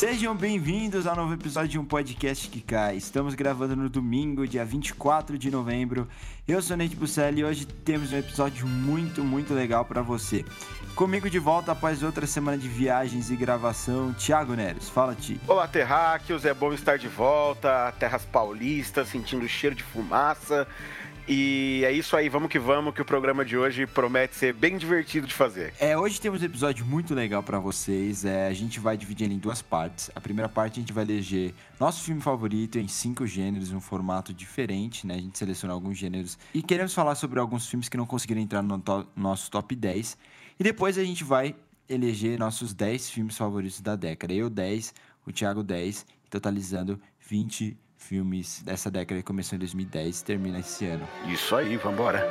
Sejam bem-vindos ao novo episódio de um podcast que cai. Estamos gravando no domingo, dia 24 de novembro. Eu sou Nate Busselli e hoje temos um episódio muito, muito legal para você. Comigo de volta após outra semana de viagens e gravação, Thiago Neres. Fala, Ti. Olá, terráqueos, é bom estar de volta, terras paulistas, sentindo o cheiro de fumaça. E é isso aí, vamos que vamos, que o programa de hoje promete ser bem divertido de fazer. É, hoje temos um episódio muito legal para vocês. É, a gente vai dividir ele em duas partes. A primeira parte a gente vai eleger nosso filme favorito em cinco gêneros, um formato diferente, né? A gente seleciona alguns gêneros e queremos falar sobre alguns filmes que não conseguiram entrar no to nosso top 10. E depois a gente vai eleger nossos 10 filmes favoritos da década. Eu 10, o Thiago 10, totalizando 20 filmes dessa década que começou em 2010 e termina esse ano. Isso aí, vambora.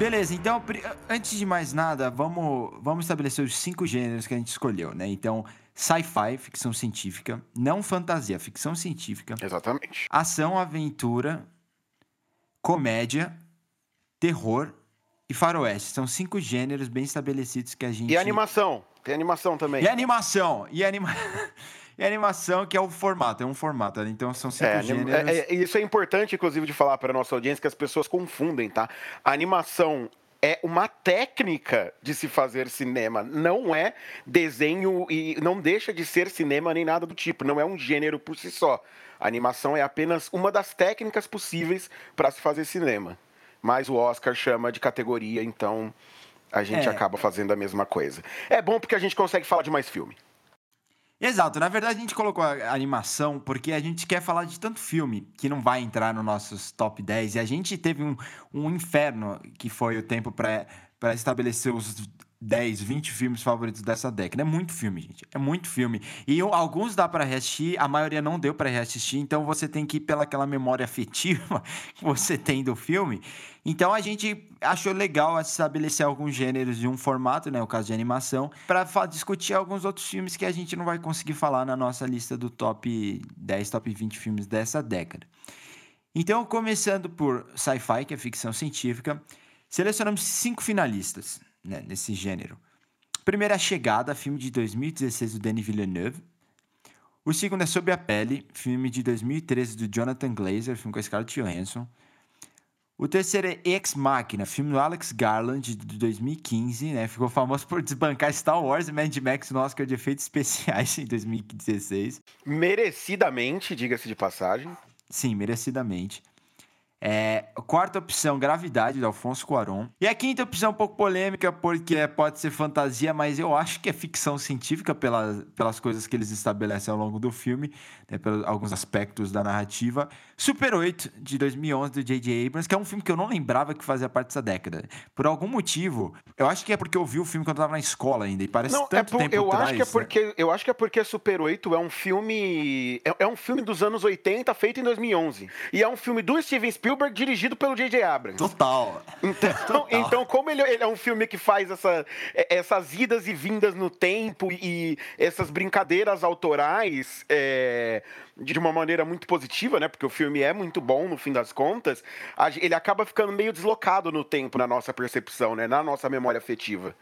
Beleza, então, antes de mais nada, vamos, vamos estabelecer os cinco gêneros que a gente escolheu, né? Então, sci-fi, ficção científica, não fantasia, ficção científica. Exatamente. Ação, aventura, comédia, terror e faroeste. São cinco gêneros bem estabelecidos que a gente... E animação. Tem animação também. E animação. E, anima... e animação, que é o formato. É um formato. Então, são cinco é, gêneros. É, é, isso é importante, inclusive, de falar para a nossa audiência, que as pessoas confundem, tá? A animação é uma técnica de se fazer cinema, não é desenho e não deixa de ser cinema nem nada do tipo, não é um gênero por si só. A animação é apenas uma das técnicas possíveis para se fazer cinema. Mas o Oscar chama de categoria, então a gente é. acaba fazendo a mesma coisa. É bom porque a gente consegue falar de mais filme. Exato, na verdade a gente colocou a animação porque a gente quer falar de tanto filme que não vai entrar nos nossos top 10 e a gente teve um, um inferno que foi o tempo para estabelecer os 10, 20 filmes favoritos dessa década. É muito filme, gente. É muito filme. E alguns dá para reassistir, a maioria não deu para reassistir, então você tem que ir pela aquela memória afetiva que você tem do filme. Então a gente achou legal estabelecer alguns gêneros de um formato, né, o caso de animação, para discutir alguns outros filmes que a gente não vai conseguir falar na nossa lista do top 10, top 20 filmes dessa década. Então, começando por sci-fi, que é ficção científica, selecionamos cinco finalistas né, nesse gênero. O primeiro é A Chegada, filme de 2016 do Denis Villeneuve. O segundo é Sob a Pele, filme de 2013 do Jonathan Glazer, filme com a Scarlett Johansson. O terceiro é Ex Machina, filme do Alex Garland, de 2015, né? Ficou famoso por desbancar Star Wars e Mad Max no Oscar de efeitos especiais em 2016. Merecidamente, diga-se de passagem. Sim, merecidamente. É, quarta opção, Gravidade, de Alfonso Cuarón. E a quinta opção, um pouco polêmica, porque pode ser fantasia, mas eu acho que é ficção científica pelas, pelas coisas que eles estabelecem ao longo do filme, né, pelos alguns aspectos da narrativa. Super 8, de 2011, do J.J. Abrams, que é um filme que eu não lembrava que fazia parte dessa década. Por algum motivo, eu acho que é porque eu vi o filme quando eu tava na escola ainda, e parece não, tanto é por, tempo eu atrás. Acho que é porque, né? Eu acho que é porque Super 8 é um filme... É, é um filme dos anos 80, feito em 2011. E é um filme do Steven Spielberg dirigido pelo J.J. Abrams. Total. Então, Total. então como ele, ele, é um filme que faz essa, é, essas idas e vindas no tempo e essas brincadeiras autorais é, de uma maneira muito positiva, né? Porque o filme é muito bom no fim das contas, ele acaba ficando meio deslocado no tempo na nossa percepção, né? Na nossa memória afetiva.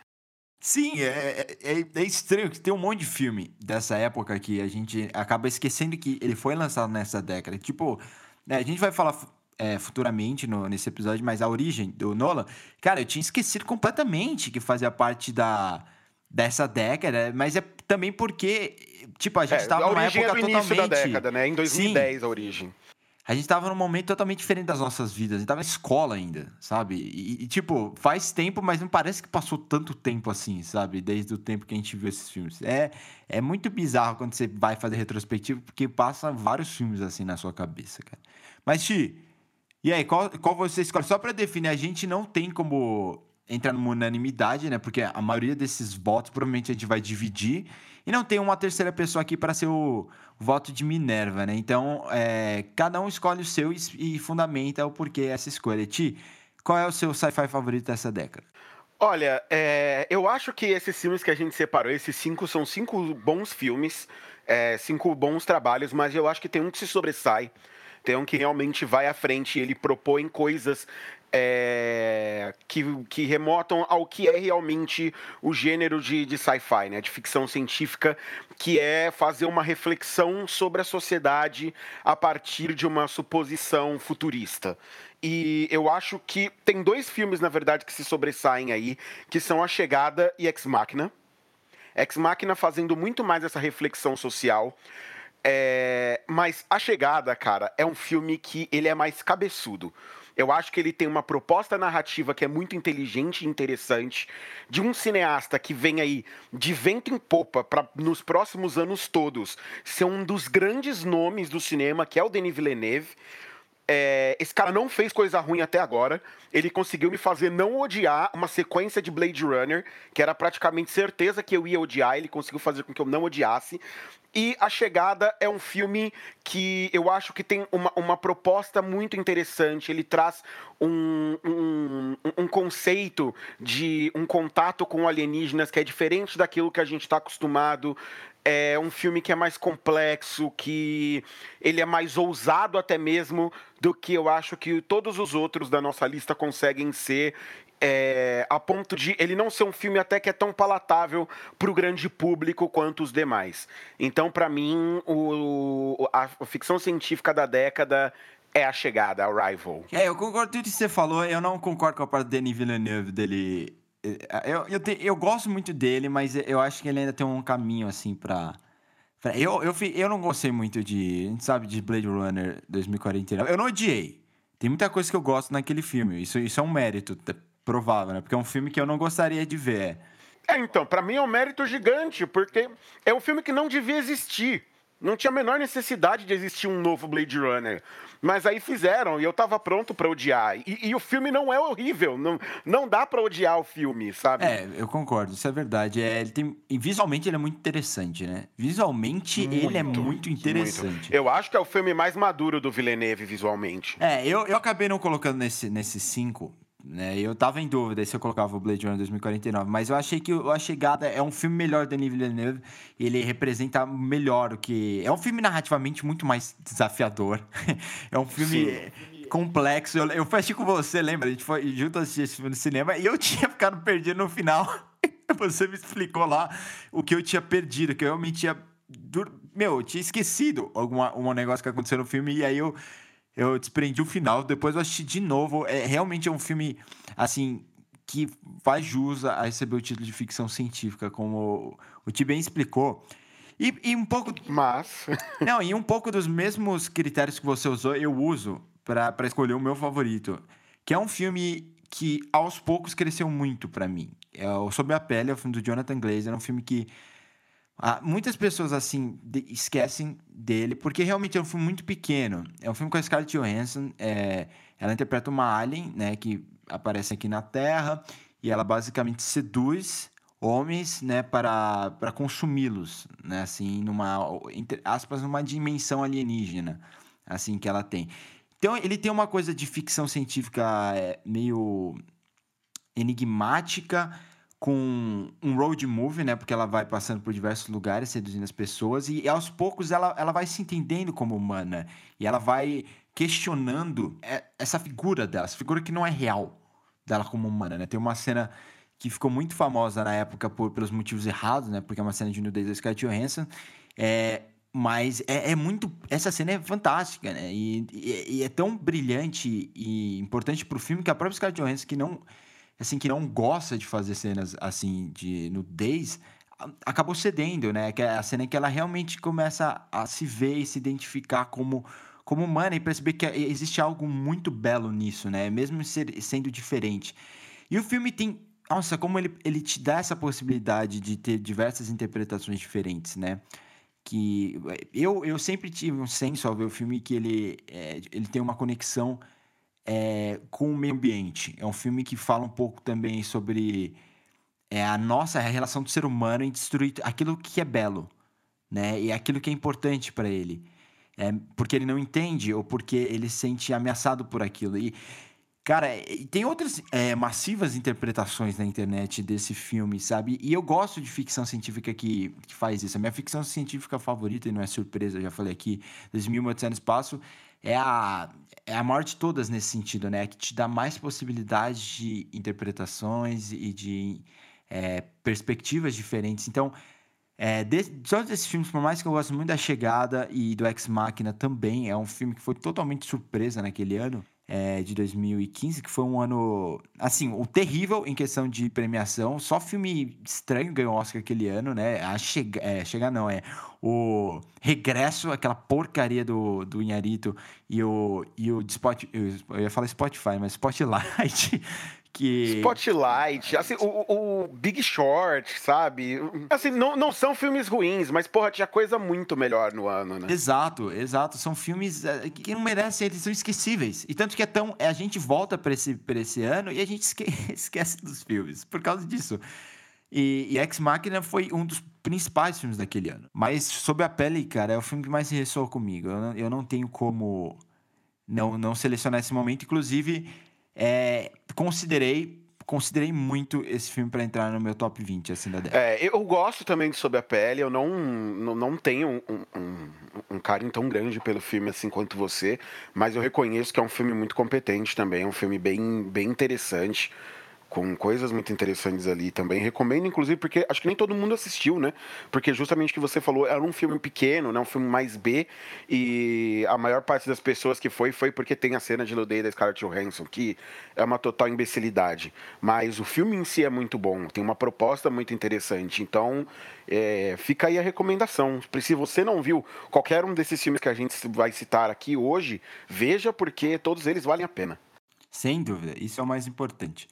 Sim, é, é, é, estranho que tem um monte de filme dessa época que a gente acaba esquecendo que ele foi lançado nessa década. Tipo, né, a gente vai falar é, futuramente no, nesse episódio, mas a origem do Nolan, cara, eu tinha esquecido completamente que fazia parte da, dessa década, mas é também porque, tipo, a gente estava é, numa época é do totalmente... início da década, né? Em 2010 Sim. a origem. A gente estava num momento totalmente diferente das nossas vidas. A gente tava na escola ainda, sabe? E, e, tipo, faz tempo, mas não parece que passou tanto tempo assim, sabe? Desde o tempo que a gente viu esses filmes. É, é muito bizarro quando você vai fazer retrospectivo, porque passa vários filmes assim na sua cabeça, cara. Mas, Ti, e aí, qual, qual você escolhe? Só para definir, a gente não tem como entra numa unanimidade, né? Porque a maioria desses votos provavelmente a gente vai dividir. E não tem uma terceira pessoa aqui para ser o voto de Minerva, né? Então, é, cada um escolhe o seu e, e fundamenta o porquê essa escolha. Ti, qual é o seu sci-fi favorito dessa década? Olha, é, eu acho que esses filmes que a gente separou, esses cinco, são cinco bons filmes, é, cinco bons trabalhos, mas eu acho que tem um que se sobressai, tem um que realmente vai à frente, ele propõe coisas é, que, que remotam ao que é realmente o gênero de, de sci-fi, né, de ficção científica, que é fazer uma reflexão sobre a sociedade a partir de uma suposição futurista. E eu acho que tem dois filmes, na verdade, que se sobressaem aí, que são A Chegada e Ex Machina. Ex Machina fazendo muito mais essa reflexão social. É... Mas A Chegada, cara, é um filme que ele é mais cabeçudo. Eu acho que ele tem uma proposta narrativa que é muito inteligente e interessante, de um cineasta que vem aí de vento em popa para nos próximos anos todos ser um dos grandes nomes do cinema, que é o Denis Villeneuve. É, esse cara não fez coisa ruim até agora. Ele conseguiu me fazer não odiar uma sequência de Blade Runner, que era praticamente certeza que eu ia odiar. Ele conseguiu fazer com que eu não odiasse. E A Chegada é um filme que eu acho que tem uma, uma proposta muito interessante. Ele traz um, um, um conceito de um contato com alienígenas que é diferente daquilo que a gente está acostumado é um filme que é mais complexo, que ele é mais ousado até mesmo do que eu acho que todos os outros da nossa lista conseguem ser. É, a ponto de ele não ser um filme até que é tão palatável para o grande público quanto os demais. Então, para mim, o, a, ficção científica da década é a chegada, a. É, eu concordo com tudo que você falou. Eu não concordo com a parte do Denis Villeneuve dele eu, eu, te, eu gosto muito dele, mas eu acho que ele ainda tem um caminho, assim, pra... pra eu, eu, eu não gostei muito de... Sabe de Blade Runner 2049. Eu não odiei. Tem muita coisa que eu gosto naquele filme. Isso, isso é um mérito provável, né? Porque é um filme que eu não gostaria de ver. É, então, para mim é um mérito gigante, porque é um filme que não devia existir. Não tinha a menor necessidade de existir um novo Blade Runner. Mas aí fizeram e eu tava pronto para odiar. E, e, o filme não é horrível. Não, não dá para odiar o filme, sabe? É, eu concordo, isso é verdade. É, ele tem, e visualmente ele é muito interessante, né? Visualmente muito, ele é muito interessante. Muito. Eu acho que é o filme mais maduro do Villeneuve visualmente. É, eu, eu acabei não colocando nesse, nesse cinco né? Eu tava em dúvida se eu colocava o Blade Runner 2049, mas eu achei que A Chegada é um filme melhor do Denis Villeneuve, ele representa melhor o que... É um filme narrativamente muito mais desafiador, é um filme... Sim. Complexo. Eu, eu fui com você, lembra? A gente foi junto assistir esse filme no cinema e eu tinha ficado perdido no final. você me explicou lá o que eu tinha perdido, que eu realmente tinha. Meu, eu tinha esquecido alguma, um negócio que aconteceu no filme e aí eu eu desprendi o final, depois eu assisti de novo. É realmente é um filme assim que faz jus a receber o título de ficção científica, como o Ti bem explicou. E, e, um pouco. Mas. Não, e um pouco dos mesmos critérios que você usou, eu uso para escolher o meu favorito. Que é um filme que aos poucos cresceu muito para mim. É o Sob a Pele, é o filme do Jonathan Glazer, é um filme que ah, muitas pessoas, assim, de, esquecem dele, porque realmente é um filme muito pequeno. É um filme com a Scarlett Johansson. É, ela interpreta uma alien, né, que aparece aqui na Terra, e ela basicamente seduz homens, né, para, para consumi-los, né, assim, numa, entre aspas, numa dimensão alienígena, assim, que ela tem. Então, ele tem uma coisa de ficção científica é, meio enigmática, com um road movie, né? Porque ela vai passando por diversos lugares, seduzindo as pessoas, e aos poucos ela, ela vai se entendendo como humana. E ela vai questionando essa figura dela, essa figura que não é real dela como humana, né? Tem uma cena que ficou muito famosa na época por, pelos motivos errados, né? Porque é uma cena de nudez da Scarlett Johansson. É, mas é, é, muito. Essa cena é fantástica, né? E, e, e é tão brilhante e importante pro filme que a própria Scarlett Johansson, que não assim, que não gosta de fazer cenas assim de nudez, acabou cedendo, né? Que é a cena que ela realmente começa a se ver e se identificar como como humana e perceber que existe algo muito belo nisso, né? Mesmo ser, sendo diferente. E o filme tem, nossa, como ele, ele te dá essa possibilidade de ter diversas interpretações diferentes, né? Que eu, eu sempre tive um senso ao ver o filme que ele, é, ele tem uma conexão é, com o meio ambiente. É um filme que fala um pouco também sobre é, a nossa relação do ser humano em destruir aquilo que é belo, né? E aquilo que é importante para ele. É, porque ele não entende ou porque ele se sente ameaçado por aquilo. E, cara, tem outras é, massivas interpretações na internet desse filme, sabe? E eu gosto de ficção científica que, que faz isso. A minha ficção científica favorita, e não é surpresa, já falei aqui, 2000 no Espaço, é a, é a maior de todas nesse sentido, né? Que te dá mais possibilidades de interpretações e de é, perspectivas diferentes. Então, é, de, filmes, por mais que eu goste muito da Chegada e do Ex Machina também, é um filme que foi totalmente surpresa naquele ano. É, de 2015, que foi um ano, assim, o terrível em questão de premiação. Só filme estranho ganhou Oscar aquele ano, né? A chega, é, chegar não, é o Regresso, aquela porcaria do, do Inharito e o, e o Spot, eu ia falar Spotify, mas Spotlight, que... Spotlight, assim, o, o, Big Short, sabe? Assim, não, não são filmes ruins, mas, porra, tinha coisa muito melhor no ano, né? Exato, exato. São filmes eh, que não merecem, eles são esquecíveis. E tanto que é tão... A gente volta para esse, pra esse ano e a gente esque, esquece dos filmes por causa disso. E, e Ex Machina foi um dos principais filmes daquele ano. Mas Sob a Pele, cara, é o filme que mais ressoa comigo. Eu não, eu não tenho como não, não selecionar esse momento. Inclusive, é, considerei considerei muito esse filme para entrar no meu top 20, assim, da década. É, eu gosto também de Sob a Pele, eu não, não, não tenho um, um, um, carinho tão grande pelo filme assim quanto você, mas eu reconheço que é um filme muito competente também, é um filme bem, bem interessante com coisas muito interessantes ali também. Recomendo, inclusive, porque acho que nem todo mundo assistiu, né? Porque justamente o que você falou, era um filme pequeno, né? Um filme mais B, e a maior parte das pessoas que foi, foi porque tem a cena de Ludey da Scarlett Johansson, que é uma total imbecilidade. Mas o filme em si é muito bom, tem uma proposta muito interessante. Então, é, fica aí a recomendação. Se você não viu qualquer um desses filmes que a gente vai citar aqui hoje, veja, porque todos eles valem a pena. Sem dúvida, isso é o mais importante.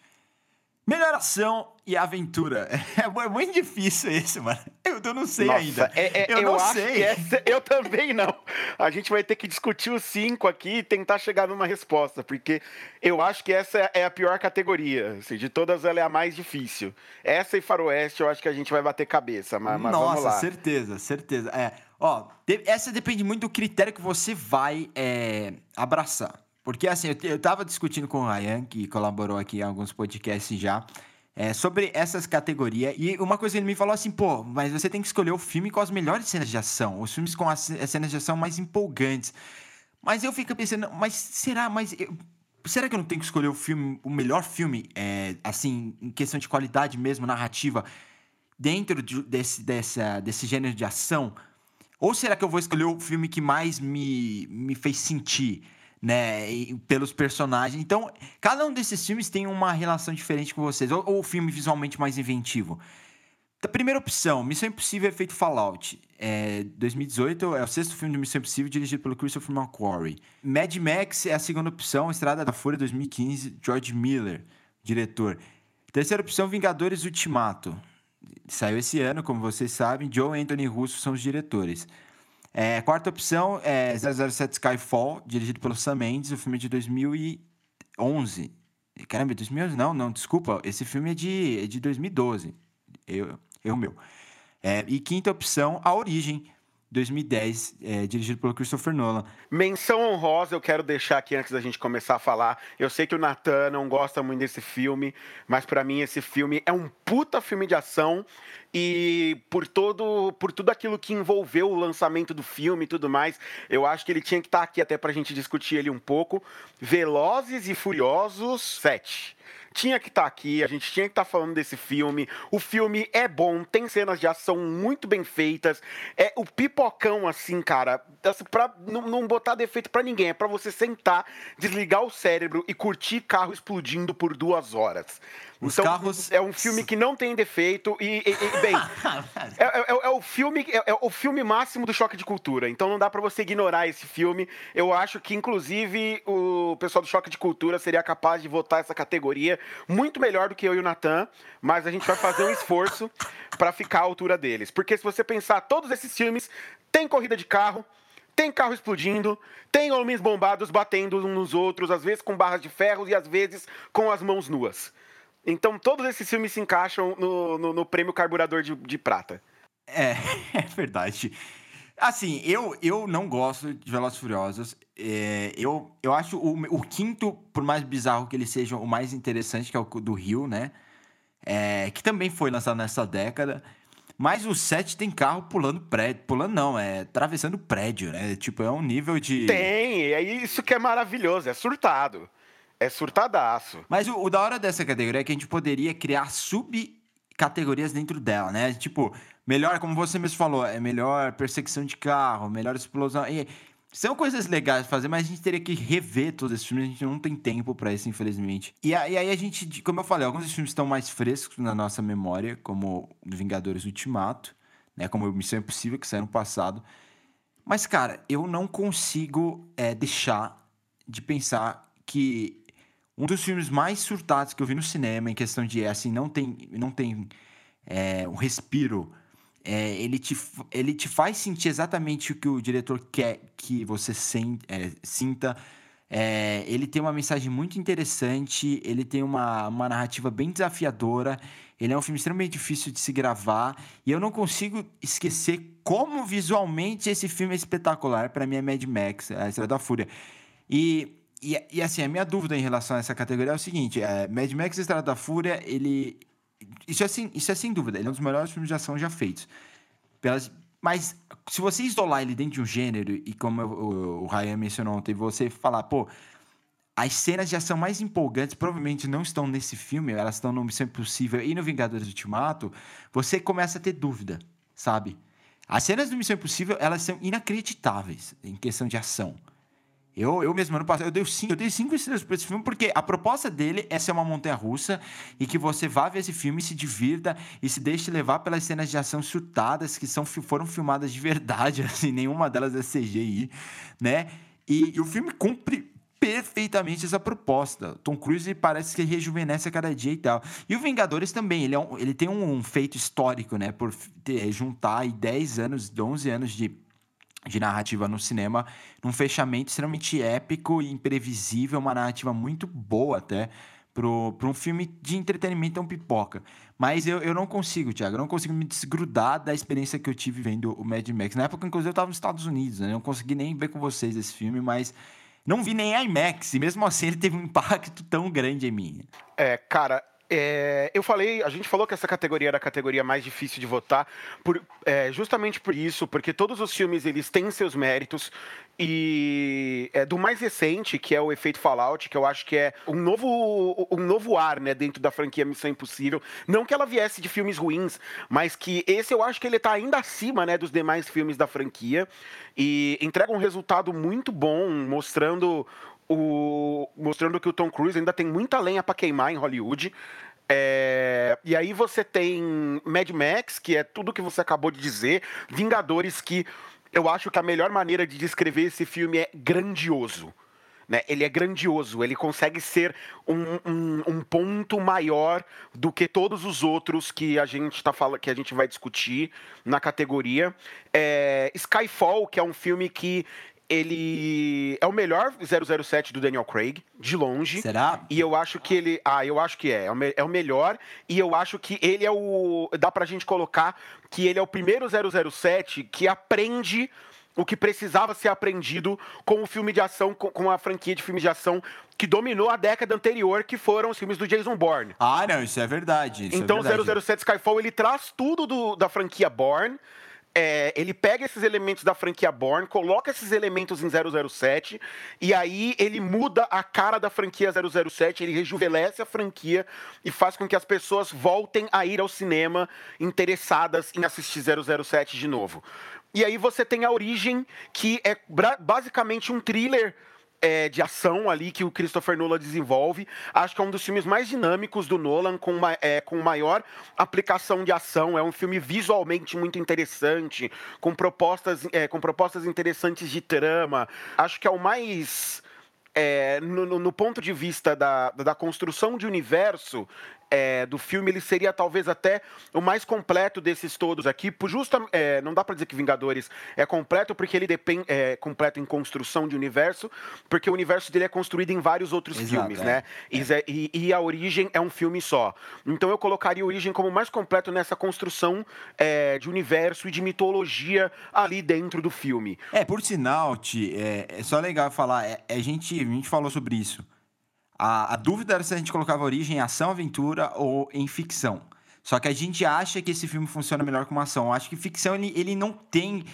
Melhor ação e aventura. É, muito difícil esse, mano. Eu, eu não sei Nossa, ainda. É, é, eu, eu, não sei. Essa, eu também não. A gente vai ter que discutir os cinco aqui e tentar chegar numa resposta, porque eu acho que essa é a pior categoria. Assim, de todas, ela é a mais difícil. Essa e Faroeste, eu acho que a gente vai bater cabeça. Mas, mas Nossa, vamos lá. certeza, certeza. É, ó, essa depende muito do critério que você vai é, abraçar. Porque, assim, eu, eu tava discutindo com o Ryan, que colaborou aqui em alguns podcasts já, é, sobre essas categorias. E uma coisa ele me falou assim, pô, mas você tem que escolher o filme com as melhores cenas de ação, os filmes com as, as cenas de ação mais empolgantes. Mas eu fico pensando, mas será, mas eu, será que eu não tenho que escolher o filme, o melhor filme, é, assim, em questão de qualidade mesmo, narrativa, dentro de, desse, dessa, desse gênero de ação? Ou será que eu vou escolher o filme que mais me, me fez sentir? Né? E pelos personagens. Então, cada um desses filmes tem uma relação diferente com vocês. Ou, o filme visualmente mais inventivo. A primeira opção, Missão Impossível Efeito Fallout. É, 2018 é o sexto filme de Missão Impossível dirigido pelo Christopher McQuarrie. Mad Max é a segunda opção, Estrada da Fúria 2015, George Miller, diretor. Terceira opção, Vingadores Ultimato. Saiu esse ano, como vocês sabem, Joe e Anthony Russo são os diretores. É, quarta opção é 007 Skyfall, dirigido pelo Sam Mendes, o filme é de 2011. Caramba, 2011? Não, não, desculpa. Esse filme é de, é de 2012. Eu, eu meu. É, e quinta opção, A Origem, 2010, é, dirigido pelo Christopher Nolan. Menção honrosa eu quero deixar aqui antes da gente começar a falar. Eu sei que o Nathan não gosta muito desse filme, mas para mim esse filme é um puta filme de ação e por todo por tudo aquilo que envolveu o lançamento do filme e tudo mais, eu acho que ele tinha que estar tá aqui até pra gente discutir ele um pouco. Velozes e Furiosos 7 tinha que estar tá aqui, a gente tinha que estar tá falando desse filme. O filme é bom, tem cenas de ação muito bem feitas. É o pipocão, assim, cara, assim, pra não, não botar defeito para ninguém, é para você sentar, desligar o cérebro e curtir carro explodindo por duas horas. Os então, carros... é um filme que não tem defeito e, e, e bem, é, é, é, é, o filme é, é, o filme máximo do choque de cultura. Então não dá para você ignorar esse filme. Eu acho que inclusive o pessoal do choque de cultura seria capaz de votar essa categoria muito melhor do que eu e o Natan, mas a gente vai fazer um esforço para ficar à altura deles. Porque se você pensar, todos esses filmes têm corrida de carro, tem carro explodindo, tem homens bombados batendo uns nos outros, às vezes com barras de ferro e às vezes com as mãos nuas. Então todos esses filmes se encaixam no, no, no prêmio carburador de, de prata. É, é verdade. Assim, eu, eu não gosto de Velozes Furiosos. É, eu, eu acho o, o quinto, por mais bizarro que ele seja, o mais interessante, que é o do Rio, né? É, que também foi lançado nessa década. Mas o 7 tem carro pulando prédio. Pulando não, é atravessando prédio, né? Tipo, é um nível de. Tem, é isso que é maravilhoso, é surtado. É surtadaço. Mas o, o da hora dessa categoria é que a gente poderia criar subcategorias dentro dela, né? Tipo, melhor, como você mesmo falou, é melhor perseguição de carro, melhor explosão. E são coisas legais de fazer, mas a gente teria que rever todos esses filmes. A gente não tem tempo para isso, infelizmente. E, aí a gente, como eu falei, alguns filmes estão mais frescos na nossa memória, como Vingadores Ultimato, né? Como Missão Impossível, que saiu no passado. Mas, cara, eu não consigo é, deixar de pensar que um dos filmes mais surtados que eu vi no cinema, em questão de, assim, não tem, não tem é, um respiro é, ele, te, ele te faz sentir exatamente o que o diretor quer que você sen, é, sinta. É, ele tem uma mensagem muito interessante, ele tem uma, uma narrativa bem desafiadora. Ele é um filme extremamente difícil de se gravar e eu não consigo esquecer como visualmente esse filme é espetacular. Para mim é Mad Max, a Estrada da Fúria. E, e, e, assim, a minha dúvida em relação a essa categoria é o seguinte: é, Mad Max Estrada da Fúria, ele, isso é, sem, isso é sem dúvida, ele é um dos melhores filmes de ação já feitos. Pelas, mas se você isolar ele dentro de um gênero, e como o, o Ryan mencionou ontem, você falar, pô, as cenas de ação mais empolgantes provavelmente não estão nesse filme, elas estão no Missão Impossível e no Vingadores Ultimato, você começa a ter dúvida, sabe? As cenas do Missão Impossível, elas são inacreditáveis em questão de ação. Eu, eu mesmo, ano passado, eu dei cinco, eu dei cinco estrelas para esse filme, porque a proposta dele é ser uma montanha russa e que você vá ver esse filme e se divirta e se deixe levar pelas cenas de ação chutadas que são, foram filmadas de verdade, assim, nenhuma delas é CGI, né? E, e o filme cumpre perfeitamente essa proposta. Tom Cruise parece que rejuvenesce a cada dia e tal. E o Vingadores também, ele, é um, ele tem um feito histórico, né? Por ter, juntar aí 10 anos, 11 anos de de narrativa no cinema, num fechamento extremamente épico e imprevisível, uma narrativa muito boa até, para um filme de entretenimento, é um pipoca. Mas eu, eu não consigo, Thiago, eu não consigo me desgrudar da experiência que eu tive vendo o Mad Max. Na época, inclusive, eu estava nos Estados Unidos, né? Eu não consegui nem ver com vocês esse filme, mas não vi nem IMAX, e mesmo assim ele teve um impacto tão grande em mim. É, cara, é, eu falei, a gente falou que essa categoria era a categoria mais difícil de votar, por, é, justamente por isso, porque todos os filmes eles têm seus méritos e é, do mais recente, que é o efeito Fallout, que eu acho que é um novo, um novo ar, né, dentro da franquia Missão Impossível. Não que ela viesse de filmes ruins, mas que esse eu acho que ele está ainda acima, né, dos demais filmes da franquia e entrega um resultado muito bom, mostrando o, mostrando que o Tom Cruise ainda tem muita lenha para queimar em Hollywood. É, e aí você tem Mad Max, que é tudo que você acabou de dizer, Vingadores, que eu acho que a melhor maneira de descrever esse filme é grandioso. Né? Ele é grandioso, ele consegue ser um, um, um, ponto maior do que todos os outros que a gente tá falando, que a gente vai discutir na categoria. É, Skyfall, que é um filme que ele é o melhor 007 do Daniel Craig, de longe. Será? E eu acho que ele. Ah, eu acho que é. É o, é o melhor. E eu acho que ele é o. Dá pra gente colocar que ele é o primeiro 007 que aprende o que precisava ser aprendido com o filme de ação, com, com a franquia de filmes de ação que dominou a década anterior, que foram os filmes do Jason Bourne. Ah, não, isso é verdade. Isso é então, é verdade. 007 Skyfall, ele traz tudo do, da franquia Bourne, é, ele pega esses elementos da franquia Bourne, coloca esses elementos em 007 e aí ele muda a cara da franquia 007, ele rejuvenesce a franquia e faz com que as pessoas voltem a ir ao cinema interessadas em assistir 007 de novo. E aí você tem a Origem, que é basicamente um thriller é, de ação ali que o Christopher Nolan desenvolve. Acho que é um dos filmes mais dinâmicos do Nolan, com, uma, é, com maior aplicação de ação. É um filme visualmente muito interessante, com propostas, é, com propostas interessantes de trama. Acho que é o mais. É, no, no, ponto de vista da, da construção de universo, é, do filme, ele seria talvez até o mais completo desses todos aqui. Por justa, é, não dá para dizer que Vingadores é completo, porque ele depende, é completo em construção de universo, porque o universo dele é construído em vários outros Exato, filmes, é. né? E, e, a Origem é um filme só. Então eu colocaria a Origem como mais completo nessa construção é, de universo e de mitologia ali dentro do filme. É, por sinal, Ti, é, é só legal falar, é, a, gente, a gente falou sobre isso. A, a dúvida era se a gente colocava origem em ação, aventura ou em ficção. Só que a gente acha que esse filme funciona melhor como ação. Eu acho que ficção ele, ele não tem.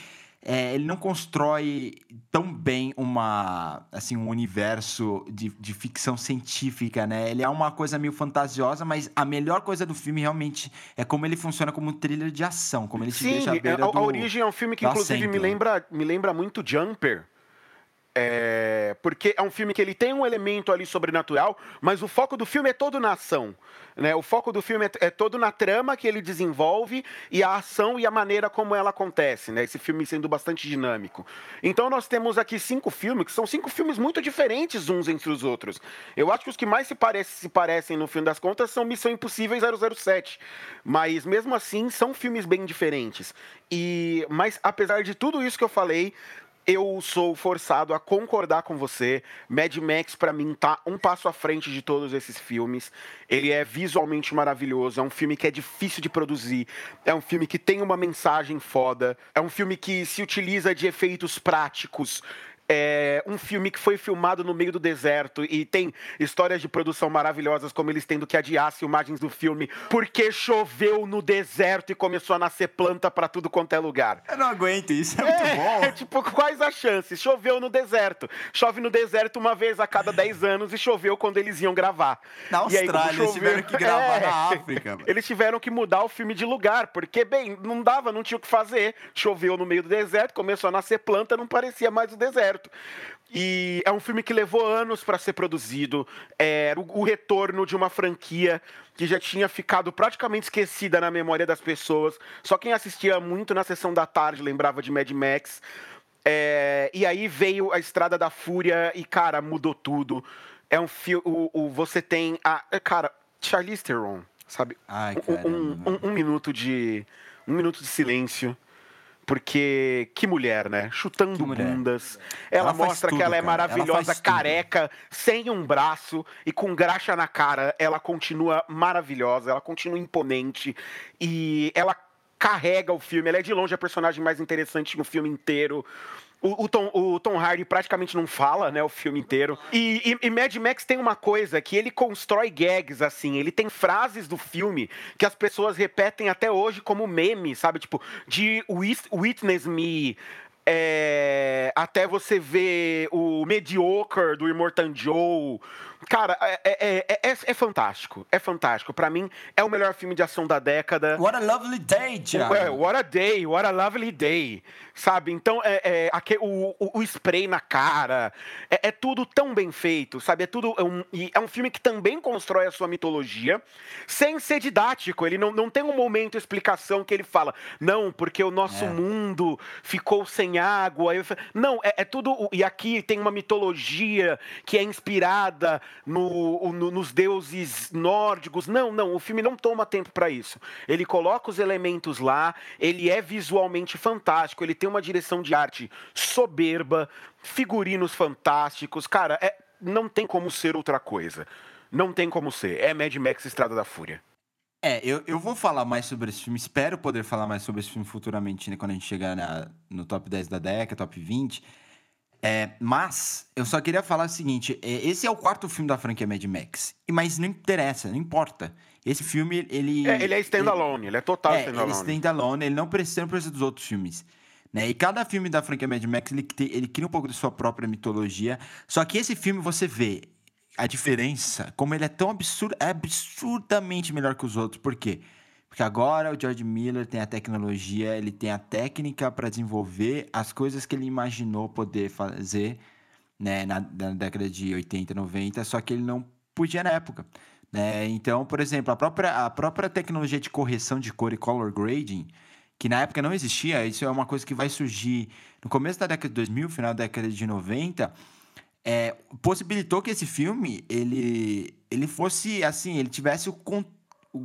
É, ele não constrói tão bem uma assim um universo de, de ficção científica, né? Ele é uma coisa meio fantasiosa, mas a melhor coisa do filme realmente é como ele funciona como um thriller de ação, como ele te Sim, deixa à beira a, do, a Origem é um filme que inclusive me lembra, me lembra muito Jumper. É, porque é um filme que ele tem um elemento ali sobrenatural, mas o foco do filme é todo na ação. Né? O foco do filme é, é, todo na trama que ele desenvolve e a ação e a maneira como ela acontece. Né? Esse filme sendo bastante dinâmico. Então nós temos aqui cinco filmes, que são cinco filmes muito diferentes uns entre os outros. Eu acho que os que mais se, parece, se parecem, no fim das contas, são Missão Impossível e 007. Mas mesmo assim, são filmes bem diferentes. E, mas apesar de tudo isso que eu falei, eu sou forçado a concordar com você. Mad Max, para mim, tá um passo à frente de todos esses filmes. Ele é visualmente maravilhoso, é um filme que é difícil de produzir, é um filme que tem uma mensagem foda, é um filme que se utiliza de efeitos práticos é um filme que foi filmado no meio do deserto e tem histórias de produção maravilhosas, como eles tendo que adiar as filmagens do filme porque choveu no deserto e começou a nascer planta para tudo quanto é lugar. Eu não aguento, isso é, muito bom. É, tipo, quais as chances? Choveu no deserto. Chove no deserto uma vez a cada 10 anos e choveu quando eles iam gravar. Na Austrália, aí, choveu... eles tiveram que gravar é, na África. Eles tiveram que mudar o filme de lugar, porque, bem, não dava, não tinha o que fazer. Choveu no meio do deserto, começou a nascer planta, não parecia mais o deserto. E é um filme que levou anos para ser produzido. Era o, o, retorno de uma franquia que já tinha ficado praticamente esquecida na memória das pessoas. Só quem assistia muito na sessão da tarde lembrava de Mad Max. É, e aí veio a Estrada da Fúria e, cara, mudou tudo. É um filme. O, o, você tem. A, cara, Charlize Theron, sabe? Ai, um, um, um, um minuto de. Um minuto de silêncio porque que mulher, né? Chutando mulher. bundas. Ela, ela mostra tudo, que ela é maravilhosa, ela careca, sem um braço e com graxa na cara. Ela continua maravilhosa, ela continua imponente e ela carrega o filme. Ela é de longe a personagem mais interessante no filme inteiro. O, o, Tom, o Tom Hardy praticamente não fala, né, o filme inteiro. E, e, e, Mad Max tem uma coisa que ele constrói gags, assim. Ele tem frases do filme que as pessoas repetem até hoje como meme, sabe? Tipo, de Witness Me, é, até você ver o Mediocre do Immortan Joe. Cara, é, é, é, é, fantástico. É fantástico. Para mim, é o melhor filme de ação da década. What a lovely day, Thiago. what a day, what a lovely day. Sabe? Então, é, é, o, o, o, spray na cara. É, tudo tão bem feito, sabe? É tudo. É um, é um filme que também constrói a sua mitologia, sem ser didático. Ele não, não tem um momento explicação que ele fala, não, porque o nosso mundo ficou sem água. Não, é, tudo. E aqui tem uma mitologia que é inspirada no, no, nos deuses nórdicos. Não, não, o filme não toma tempo para isso. Ele coloca os elementos lá, ele é visualmente fantástico, ele tem uma direção de arte soberba, figurinos fantásticos. Cara, é, não tem como ser outra coisa. Não tem como ser. É Mad Max Estrada da Fúria. É, eu, eu vou falar mais sobre esse filme, espero poder falar mais sobre esse filme futuramente, né, quando a gente chegar na, no top 10 da década, top 20. É, mas eu só queria falar o seguinte: é, esse é o quarto filme da franquia Mad Max. Mas não interessa, não importa. Esse filme, ele. É, ele é standalone, ele, ele é total é, standalone. Ele é standalone, ele não precisa, não precisa dos outros filmes. Né? E cada filme da franquia Mad Max, ele, ele cria um pouco de sua própria mitologia. Só que esse filme você vê a diferença, como ele é tão absurdo, é absurdamente melhor que os outros. Por quê? Porque agora o George Miller tem a tecnologia, ele tem a técnica para desenvolver as coisas que ele imaginou poder fazer né, na, na, década de 80, 90, só que ele não podia na época. Né? Então, por exemplo, a própria, a própria tecnologia de correção de cor e color grading, que na época não existia, isso é uma coisa que vai surgir no começo da década de 2000, final da década de 90, é, possibilitou que esse filme ele, ele fosse assim, ele tivesse o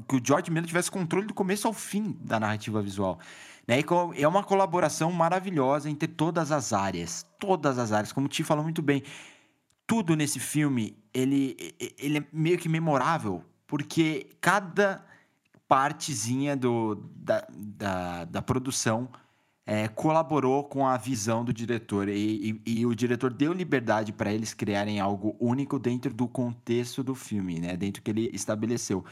que o George Miller tivesse controle do começo ao fim da narrativa visual. Né? É uma colaboração maravilhosa entre todas as áreas. Todas as áreas, como o Ti falou muito bem. Tudo nesse filme, ele, ele é meio que memorável, porque cada partezinha do, da, da, da produção é, colaborou com a visão do diretor e, e, e o diretor deu liberdade para eles criarem algo único dentro do contexto do filme, né? Dentro que ele estabeleceu.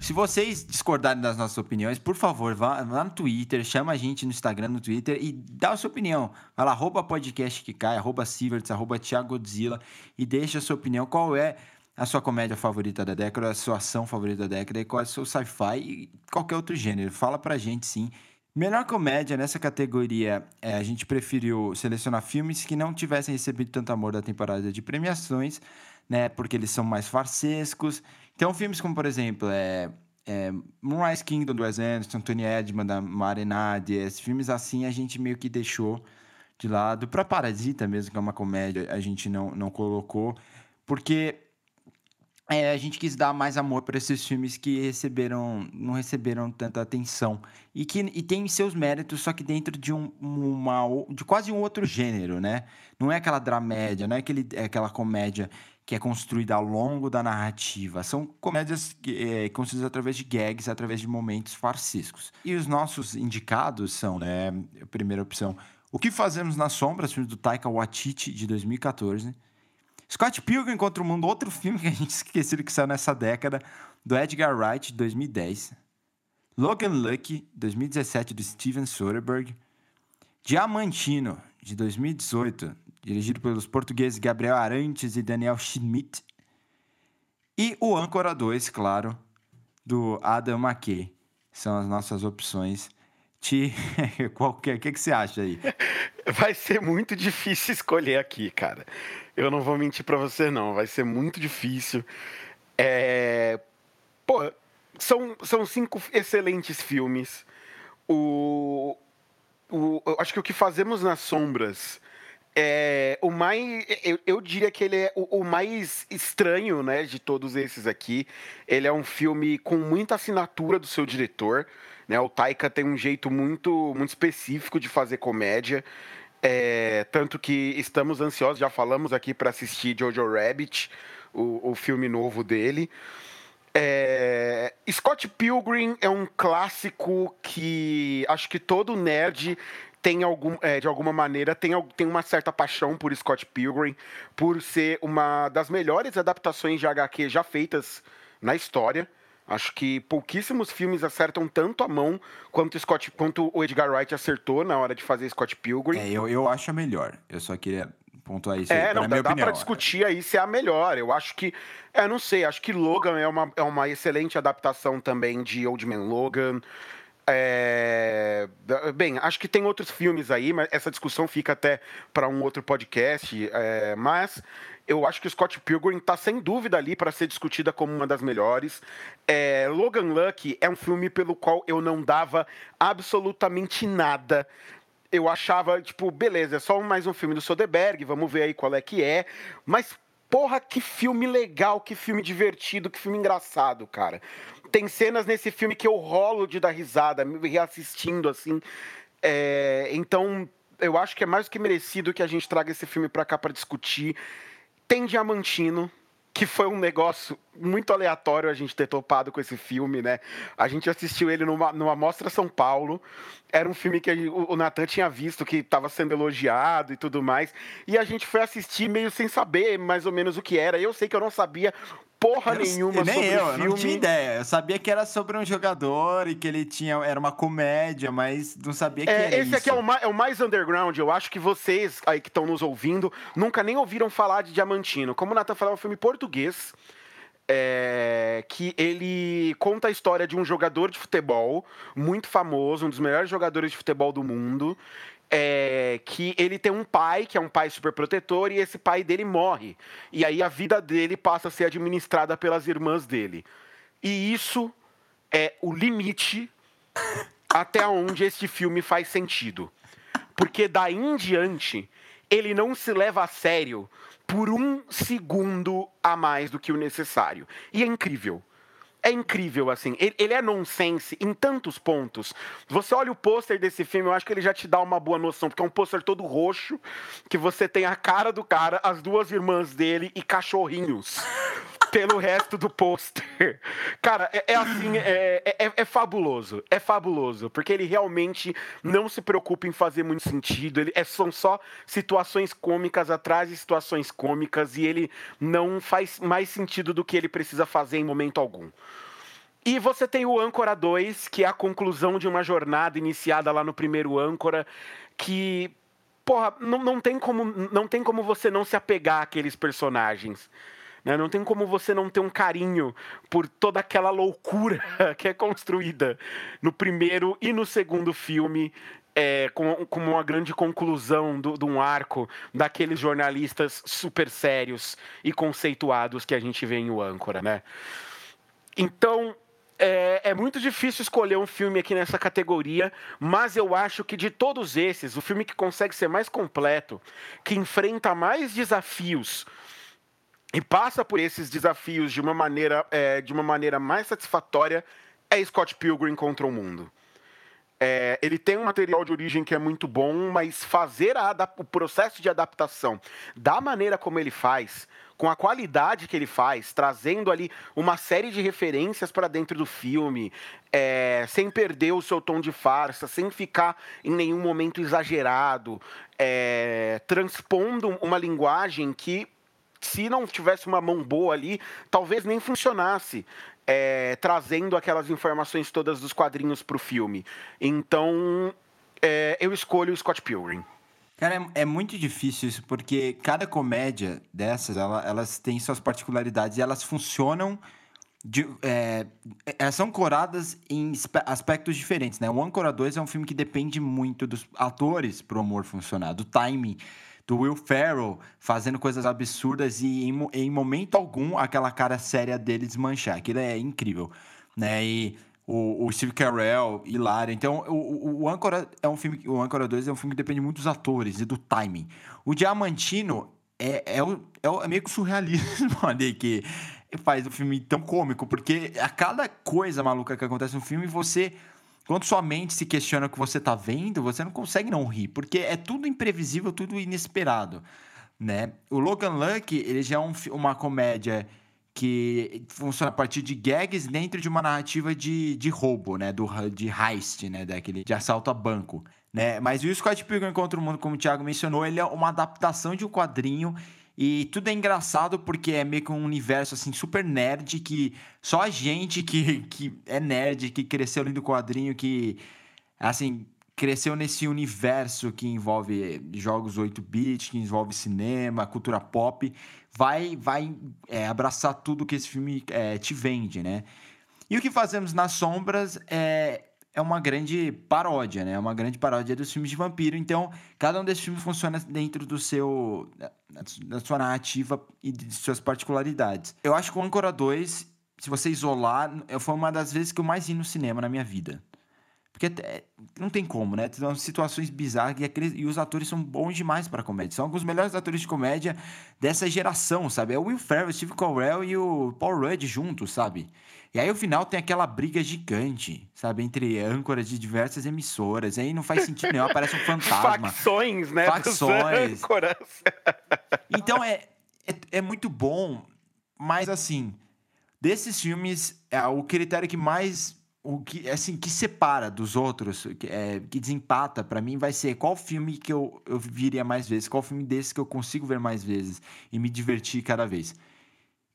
Se vocês discordarem das nossas opiniões, por favor, vá lá no Twitter, chama a gente no Instagram, no Twitter e dá a sua opinião. Vai lá, arroba podcast que cai, arroba Sieverts, arroba Thiagodzilla e deixa a sua opinião. Qual é a sua comédia favorita da década, a sua ação favorita da década, e qual é o seu sci-fi e qualquer outro gênero. Fala pra gente sim. Melhor comédia nessa categoria, é, a gente preferiu selecionar filmes que não tivessem recebido tanto amor da temporada de premiações, né? Porque eles são mais farsescos. Então, filmes como, por exemplo, é, é Moonrise Kingdom do Wes Anderson, Tony Edman da Marinade, esses filmes assim a gente meio que deixou de lado. Para Parasita mesmo, que é uma comédia, a gente não, não colocou, porque é, a gente quis dar mais amor para esses filmes que receberam não receberam tanta atenção e que e tem seus méritos só que dentro de um uma, de quase um outro gênero né não é aquela dramédia não é aquele é aquela comédia que é construída ao longo da narrativa são comédias é, construídas através de gags através de momentos farsescos e os nossos indicados são né primeira opção o que fazemos nas sombras filme do Taika Waititi de 2014 Scott Pilgrim contra o Mundo, outro filme que a gente esqueceu que saiu nessa década, do Edgar Wright, de 2010. Logan Lucky, 2017, do Steven Soderbergh. Diamantino, de 2018, dirigido pelos portugueses Gabriel Arantes e Daniel Schmidt. E o Âncora 2, claro, do Adam McKay. São as nossas opções. Ti, qualquer, o que, que você acha aí? Vai ser muito difícil escolher aqui, cara. Eu não vou mentir para você, não. Vai ser muito difícil. É... Pô, são, são cinco excelentes filmes. O, o, acho que o que fazemos nas sombras é o mais. Eu, eu diria que ele é o, o, mais estranho, né, de todos esses aqui. Ele é um filme com muita assinatura do seu diretor. Né? O Taika tem um jeito muito, muito específico de fazer comédia. É, tanto que estamos ansiosos, já falamos aqui para assistir Jojo Rabbit, o, o filme novo dele. É, Scott Pilgrim é um clássico que acho que todo nerd tem algum, é, de alguma maneira tem, tem uma certa paixão por Scott Pilgrim, por ser uma das melhores adaptações de HQ já feitas na história. Acho que pouquíssimos filmes acertam tanto a mão quanto, Scott, quanto o Edgar Wright acertou na hora de fazer Scott Pilgrim. É, eu, eu acho a melhor. Eu só queria pontuar isso. É, aí, não, dá, dá pra discutir aí se é a melhor. Eu acho que. É, não sei, acho que Logan é uma, é uma excelente adaptação também de Old Man Logan. É... Bem, acho que tem outros filmes aí, mas essa discussão fica até para um outro podcast. É... Mas eu acho que o Scott Pilgrim está sem dúvida ali para ser discutida como uma das melhores. É, Logan Lucky é um filme pelo qual eu não dava absolutamente nada. Eu achava, tipo, beleza, é só mais um filme do Soderbergh, vamos ver aí qual é que é. Mas, porra, que filme legal, que filme divertido, que filme engraçado, cara. Tem cenas nesse filme que eu rolo de dar risada, me reassistindo, assim. É, então, eu acho que é mais do que merecido que a gente traga esse filme para cá para discutir. Tem Diamantino, que foi um negócio muito aleatório a gente ter topado com esse filme, né? A gente assistiu ele numa, numa Mostra São Paulo. Era um filme que o, o Natan tinha visto que estava sendo elogiado e tudo mais. E a gente foi assistir meio sem saber mais ou menos o que era. Eu sei que eu não sabia porra eu, nenhuma nem sobre eu, filme. Eu não tinha ideia. Eu sabia que era sobre um jogador e que ele tinha era uma comédia, mas não sabia que é, era esse isso. aqui é o, mais, é o mais underground. Eu acho que vocês aí que estão nos ouvindo nunca nem ouviram falar de Diamantino. Como o Nathan falou, é um filme português. É, que ele conta a história de um jogador de futebol muito famoso, um dos melhores jogadores de futebol do mundo, é, que ele tem um pai, que é um pai super protetor, e esse pai dele morre. E aí a vida dele passa a ser administrada pelas irmãs dele. E isso é o limite até onde este filme faz sentido. Porque daí em diante, ele não se leva a sério por um segundo a mais do que o necessário. E é incrível. É incrível, assim. Ele, ele, é nonsense em tantos pontos. Você olha o pôster desse filme, eu acho que ele já te dá uma boa noção, porque é um pôster todo roxo, que você tem a cara do cara, as duas irmãs dele e cachorrinhos. Pelo resto do pôster. Cara, é, é assim, é, é, é, fabuloso. É fabuloso. Porque ele realmente não se preocupa em fazer muito sentido. Ele, é, são só situações cômicas atrás de situações cômicas e ele não faz mais sentido do que ele precisa fazer em momento algum. E você tem o Âncora 2, que é a conclusão de uma jornada iniciada lá no primeiro Âncora, que, porra, não, não, tem, como, não tem como você não se apegar àqueles personagens. Né? Não tem como você não ter um carinho por toda aquela loucura que é construída no primeiro e no segundo filme. É, como, como uma grande conclusão de um arco daqueles jornalistas super sérios e conceituados que a gente vê em O Âncora, né? Então, é, é, muito difícil escolher um filme aqui nessa categoria, mas eu acho que de todos esses, o filme que consegue ser mais completo, que enfrenta mais desafios e passa por esses desafios de uma maneira, é, de uma maneira mais satisfatória é Scott Pilgrim contra o mundo. É, ele tem um material de origem que é muito bom, mas fazer o processo de adaptação da maneira como ele faz, com a qualidade que ele faz, trazendo ali uma série de referências para dentro do filme, é, sem perder o seu tom de farsa, sem ficar em nenhum momento exagerado, é, transpondo uma linguagem que se não tivesse uma mão boa ali, talvez nem funcionasse. É, trazendo aquelas informações todas dos quadrinhos para o filme. Então, é, eu escolho o Scott Pilgrim. Cara, é, é, muito difícil isso, porque cada comédia dessas, ela, elas têm suas particularidades e elas funcionam. De, é, elas são coradas em aspectos diferentes, né? O Ancora 2 é um filme que depende muito dos atores para o humor funcionar, do timing do Will Ferrell fazendo coisas absurdas e em, em momento algum aquela cara séria dele desmanchar. Aquilo é incrível, né? E o, o Steve Carell, Hilário. Então, o, o, é um filme, o Ancora 2 é um filme que depende muito dos atores e do timing. O Diamantino é, é, é, é meio que surrealismo ali que faz o filme tão cômico, porque a cada coisa maluca que acontece no filme, você quando sua mente se questiona o que você está vendo, você não consegue não rir, porque é tudo imprevisível, tudo inesperado, né? O Logan Lucky, ele já é um, uma comédia que funciona a partir de gags dentro de uma narrativa de, de roubo, né? Do, de heist, né? Daquele, de assalto a banco, né? Mas o Scott Pilgrim contra o Mundo, como o Thiago mencionou, ele é uma adaptação de um quadrinho e tudo é engraçado porque é meio que um universo assim super nerd que só a gente que, que é nerd, que cresceu lendo quadrinho, que assim, cresceu nesse universo que envolve jogos 8-bit, que envolve cinema, cultura pop, vai vai é, abraçar tudo que esse filme é, te vende, né? E o que fazemos nas sombras é é uma grande paródia, né? É uma grande paródia dos filmes de vampiro. Então, cada um desses filmes funciona dentro do seu da sua narrativa e de suas particularidades. Eu acho que o Ancora 2, se você isolar, foi uma das vezes que eu mais vi no cinema na minha vida. Porque é, não tem como, né? São situações bizarras e, aqueles, e os atores são bons demais para comédia. São alguns melhores atores de comédia dessa geração, sabe? É o Will Ferrell, Steve Carell e o Paul Rudd juntos, sabe? E aí, no final, tem aquela briga gigante, sabe? Entre âncoras de diversas emissoras. E aí não faz sentido nenhum, aparece um fantasma. Facções, né? Facções. então, é, é, é muito bom, mas assim, desses filmes, é, o critério que mais o que assim que separa dos outros, que, é, que desempata para mim vai ser qual filme que eu, eu viria mais vezes, qual filme desses que eu consigo ver mais vezes e me divertir cada vez.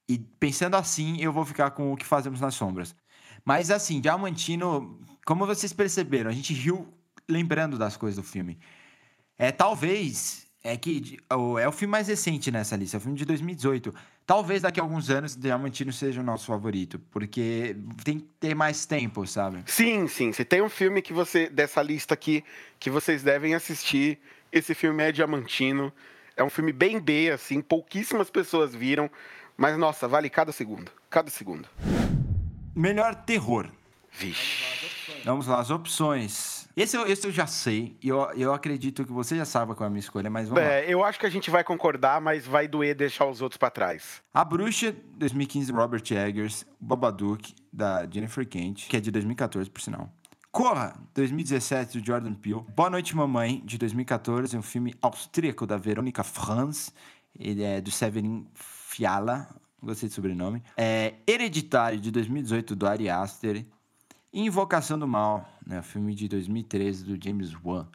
E pensando assim, eu vou ficar com o que fazemos nas sombras. Mas assim, Diamantino, como vocês perceberam, a gente riu lembrando das coisas do filme. É talvez é que é o filme mais recente nessa lista, é o filme de 2018. Talvez daqui a alguns anos Diamantino seja o nosso favorito, porque tem que ter mais tempo, sabe? Sim, sim. Se tem um filme que você dessa lista aqui que vocês devem assistir, esse filme é Diamantino. É um filme bem B, assim, pouquíssimas pessoas viram, mas, nossa, vale cada segundo. Cada segundo. Melhor terror. Vixe. Vamos lá, as opções. Esse, eu- esse eu já sei, e eu, eu acredito que você já sabe qual é a minha escolha, mas vamos lá. É, eu acho que a gente vai concordar, mas vai doer deixar os outros pra trás. A Bruxa, 2015, Robert Eggers. Babadook, da Jennifer Kent, que é de 2014, por sinal. Corra, 2017, do Jordan Peele. Boa Noite Mamãe, de 2014, um filme austríaco da Verônica Franz. Ele é do Severin Fiala, gostei do sobrenome. É Hereditário, de 2018, do Ari Aster. Invocação do Mal, né, filme de 2013, do James Wan.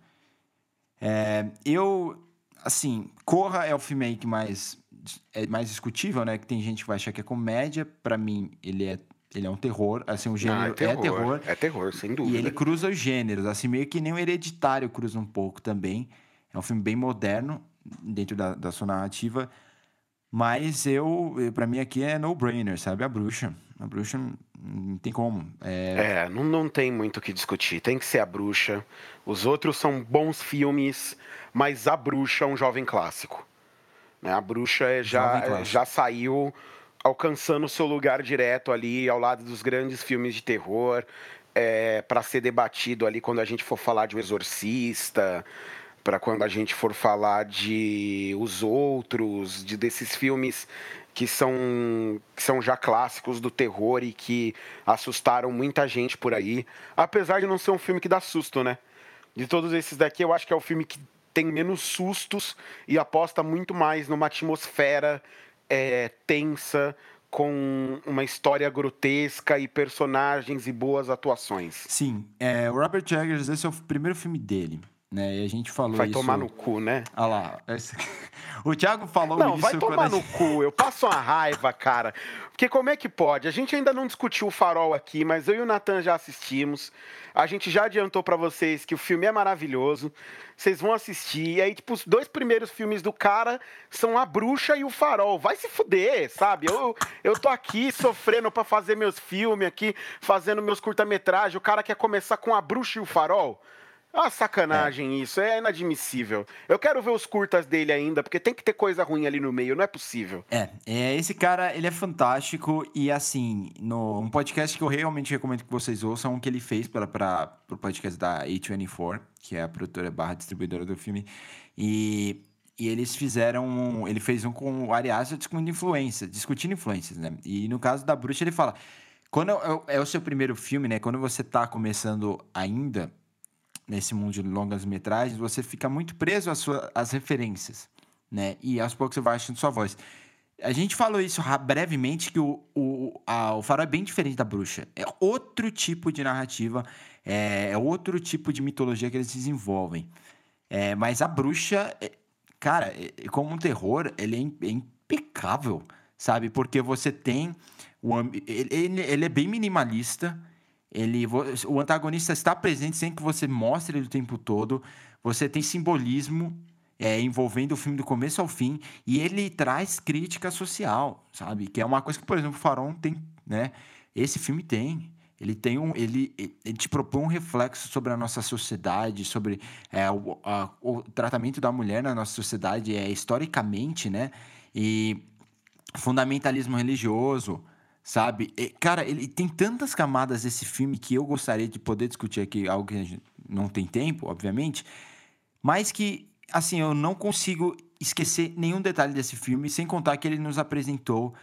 É, eu, assim, Corra é o filme aí que mais é mais discutível, né? Que tem gente que vai achar que é comédia. Pra mim, ele é, ele é um terror. Assim, o gênero Ah, é terror. É terror, sem E dúvida. ele cruza os gêneros, assim, meio que nem o Hereditário cruza um pouco também. É um filme bem moderno dentro da, da sua narrativa. Mas eu, para mim aqui é no-brainer, sabe? A bruxa. A bruxa não- tem como. É, É, não, não tem muito o que discutir. Tem que ser a bruxa. Os outros são bons filmes, mas a bruxa é um jovem clássico. Né? A bruxa é já, clássico. já saiu alcançando seu lugar direto ali ao lado dos grandes filmes de terror é, para ser debatido ali quando a gente for falar de O Exorcista, para quando a gente for falar de Os Outros, de desses filmes que são, que são já clássicos do terror e que assustaram muita gente por aí. Apesar de não ser um filme que dá susto, né? De todos esses daqui, eu acho que é o filme que tem menos sustos e aposta muito mais numa atmosfera é, tensa, com uma história grotesca e personagens e boas atuações. Sim, é, o Robert Eggers, esse é o primeiro filme dele, né? E a gente falou Vai isso... tomar no cu, né? Ah lá, esse- o Thiago falou Não, isso vai quando tomar a no cu. Eu passo uma raiva, cara. Porque como é que pode? A gente ainda não discutiu o Farol aqui, mas eu e o Natan já assistimos. A gente já adiantou pra vocês que o filme é maravilhoso. Vocês vão assistir. E aí, tipo, os dois primeiros filmes do cara são A Bruxa e o Farol. Vai se fuder, sabe? Eu, eu tô aqui sofrendo pra fazer meus filmes aqui, fazendo meus curta-metragens. O cara quer começar com A Bruxa e o Farol. Ah, sacanagem isso, é inadmissível. Eu quero ver os curtas dele ainda, porque tem que ter coisa ruim ali no meio, não é possível. É, é, esse cara, ele é fantástico e assim, no um podcast que eu realmente recomendo que vocês ouçam, que ele fez para o podcast da A24, que é a produtora barra distribuidora do filme, e, e eles fizeram, um- ele fez um com o Ari discutindo influência, discutindo influências, né? E no caso da Bruxa ele fala, quando é, é o seu primeiro filme, né? Quando você tá começando ainda nesse mundo de longas metragens, você fica muito preso às, sua, às referências, né? E aos poucos você vai achando sua voz. A gente falou isso brevemente, que o, o, a- o Farol é bem diferente da Bruxa. É outro tipo de narrativa, é, é outro tipo de mitologia que eles desenvolvem. É, mas a Bruxa, é- cara, é- como um terror, ele é, é impecável, sabe? Porque você tem... O, ele, ele é bem minimalista, ele, o antagonista está presente sem que você mostre ele o tempo todo. Você tem simbolismo é, envolvendo o filme do começo ao fim. E ele traz crítica social, sabe? Que é uma coisa que, por exemplo, o Farol tem, né? Esse filme tem. Ele tem um. Ele, ele te propõe um reflexo sobre a nossa sociedade, sobre é, o, a- o tratamento da mulher na nossa sociedade, é, historicamente, né? E fundamentalismo religioso, sabe? E, cara, ele tem tantas camadas esse filme que eu gostaria de poder discutir aqui, algo que a gente não tem tempo, obviamente, mas que, assim, eu não consigo esquecer nenhum detalhe desse filme, sem contar que ele nos apresentou.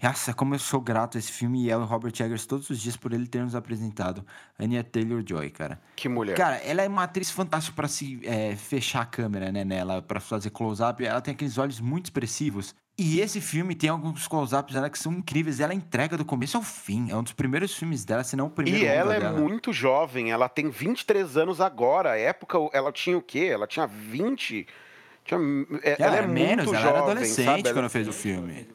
Nossa, como eu sou grato a esse filme e ao Robert Eggers todos os dias por ele ter nos apresentado Anya Taylor-Joy, cara. Que mulher. Cara, ela é uma atriz fantástica pra se é, fechar a câmera, né, nela, pra fazer close-up. Ela tem aqueles olhos muito expressivos. E esse filme tem alguns close-ups dela que são incríveis. Ela entrega do começo ao fim. É um dos primeiros filmes dela, se não o primeiro E ela é dela. muito jovem, ela tem 23 anos agora. A época, ela tinha o quê? Ela tinha 20. Tinha, é- Ela, ela é era menos, muito ela jovem, era adolescente sabe? Ela- quando fez o filme.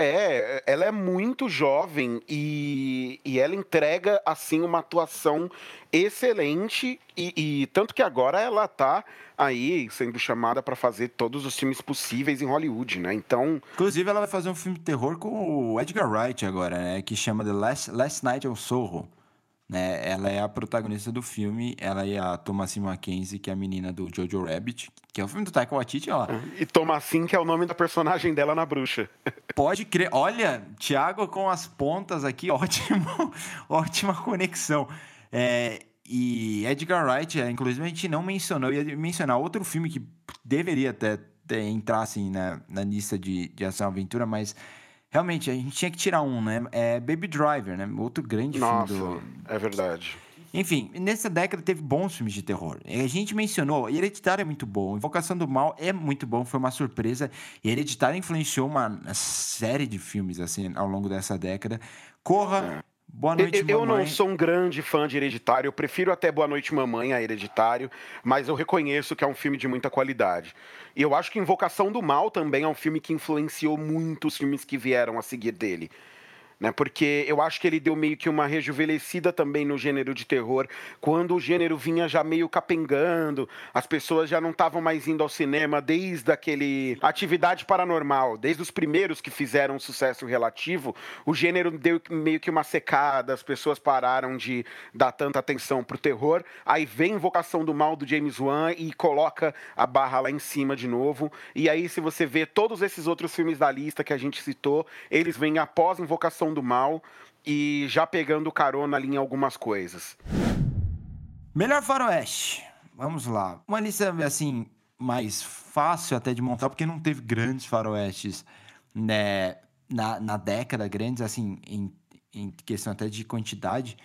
É, ela é muito jovem e, e ela entrega, assim, uma atuação excelente. E, e tanto que agora ela tá aí sendo chamada para fazer todos os filmes possíveis em Hollywood, né? Então, Inclusive, ela vai fazer um filme de terror com o Edgar Wright agora, né? Que chama The Last, Last Night on Soho. Né? Ela é a protagonista do filme. Ela e a Thomasin Mackenzie, que é a menina do Jojo Rabbit. Que é o filme do Taika Waititi, ó. e Thomasin, que é o nome da personagem dela na bruxa. Pode crer. Olha, Thiago com as pontas aqui, ótimo, ótima conexão. É, e Edgar Wright, é, inclusive, a gente não mencionou, ia mencionar outro filme que deveria até, até entrar assim, na, na lista de, de ação e aventura, mas realmente a gente tinha que tirar um, né? É Baby Driver, né? Outro grande Nossa, filme do. é verdade. Enfim, nessa década teve bons filmes de terror. A gente mencionou, Hereditário é muito bom, Invocação do Mal é muito bom, foi uma surpresa. E Hereditário influenciou uma série de filmes assim ao longo dessa década. Corra, Boa Noite, eu, eu Mamãe. não sou um grande fã de Hereditário, eu prefiro até Boa Noite Mamãe a Hereditário, mas eu reconheço que é um filme de muita qualidade. E eu acho que Invocação do Mal também é um filme que influenciou muito os filmes que vieram a seguir dele né? Porque eu acho que ele deu meio que uma rejuvenescida também no gênero de terror, quando o gênero vinha já meio capengando, as pessoas já não estavam mais indo ao cinema desde aquele atividade paranormal, desde os primeiros que fizeram um sucesso relativo, o gênero deu meio que uma secada, as pessoas pararam de dar tanta atenção pro terror. Aí vem Invocação do Mal do James Wan e coloca a barra lá em cima de novo. E aí se você vê todos esses outros filmes da lista que a gente citou, eles vêm após Invocação do Mal e já pegando carona ali em algumas coisas. Melhor faroeste. Vamos lá. Uma lista, assim, mais fácil até de montar, porque não teve grandes faroestes né, na, na década, grandes, assim, em, em questão até de quantidade.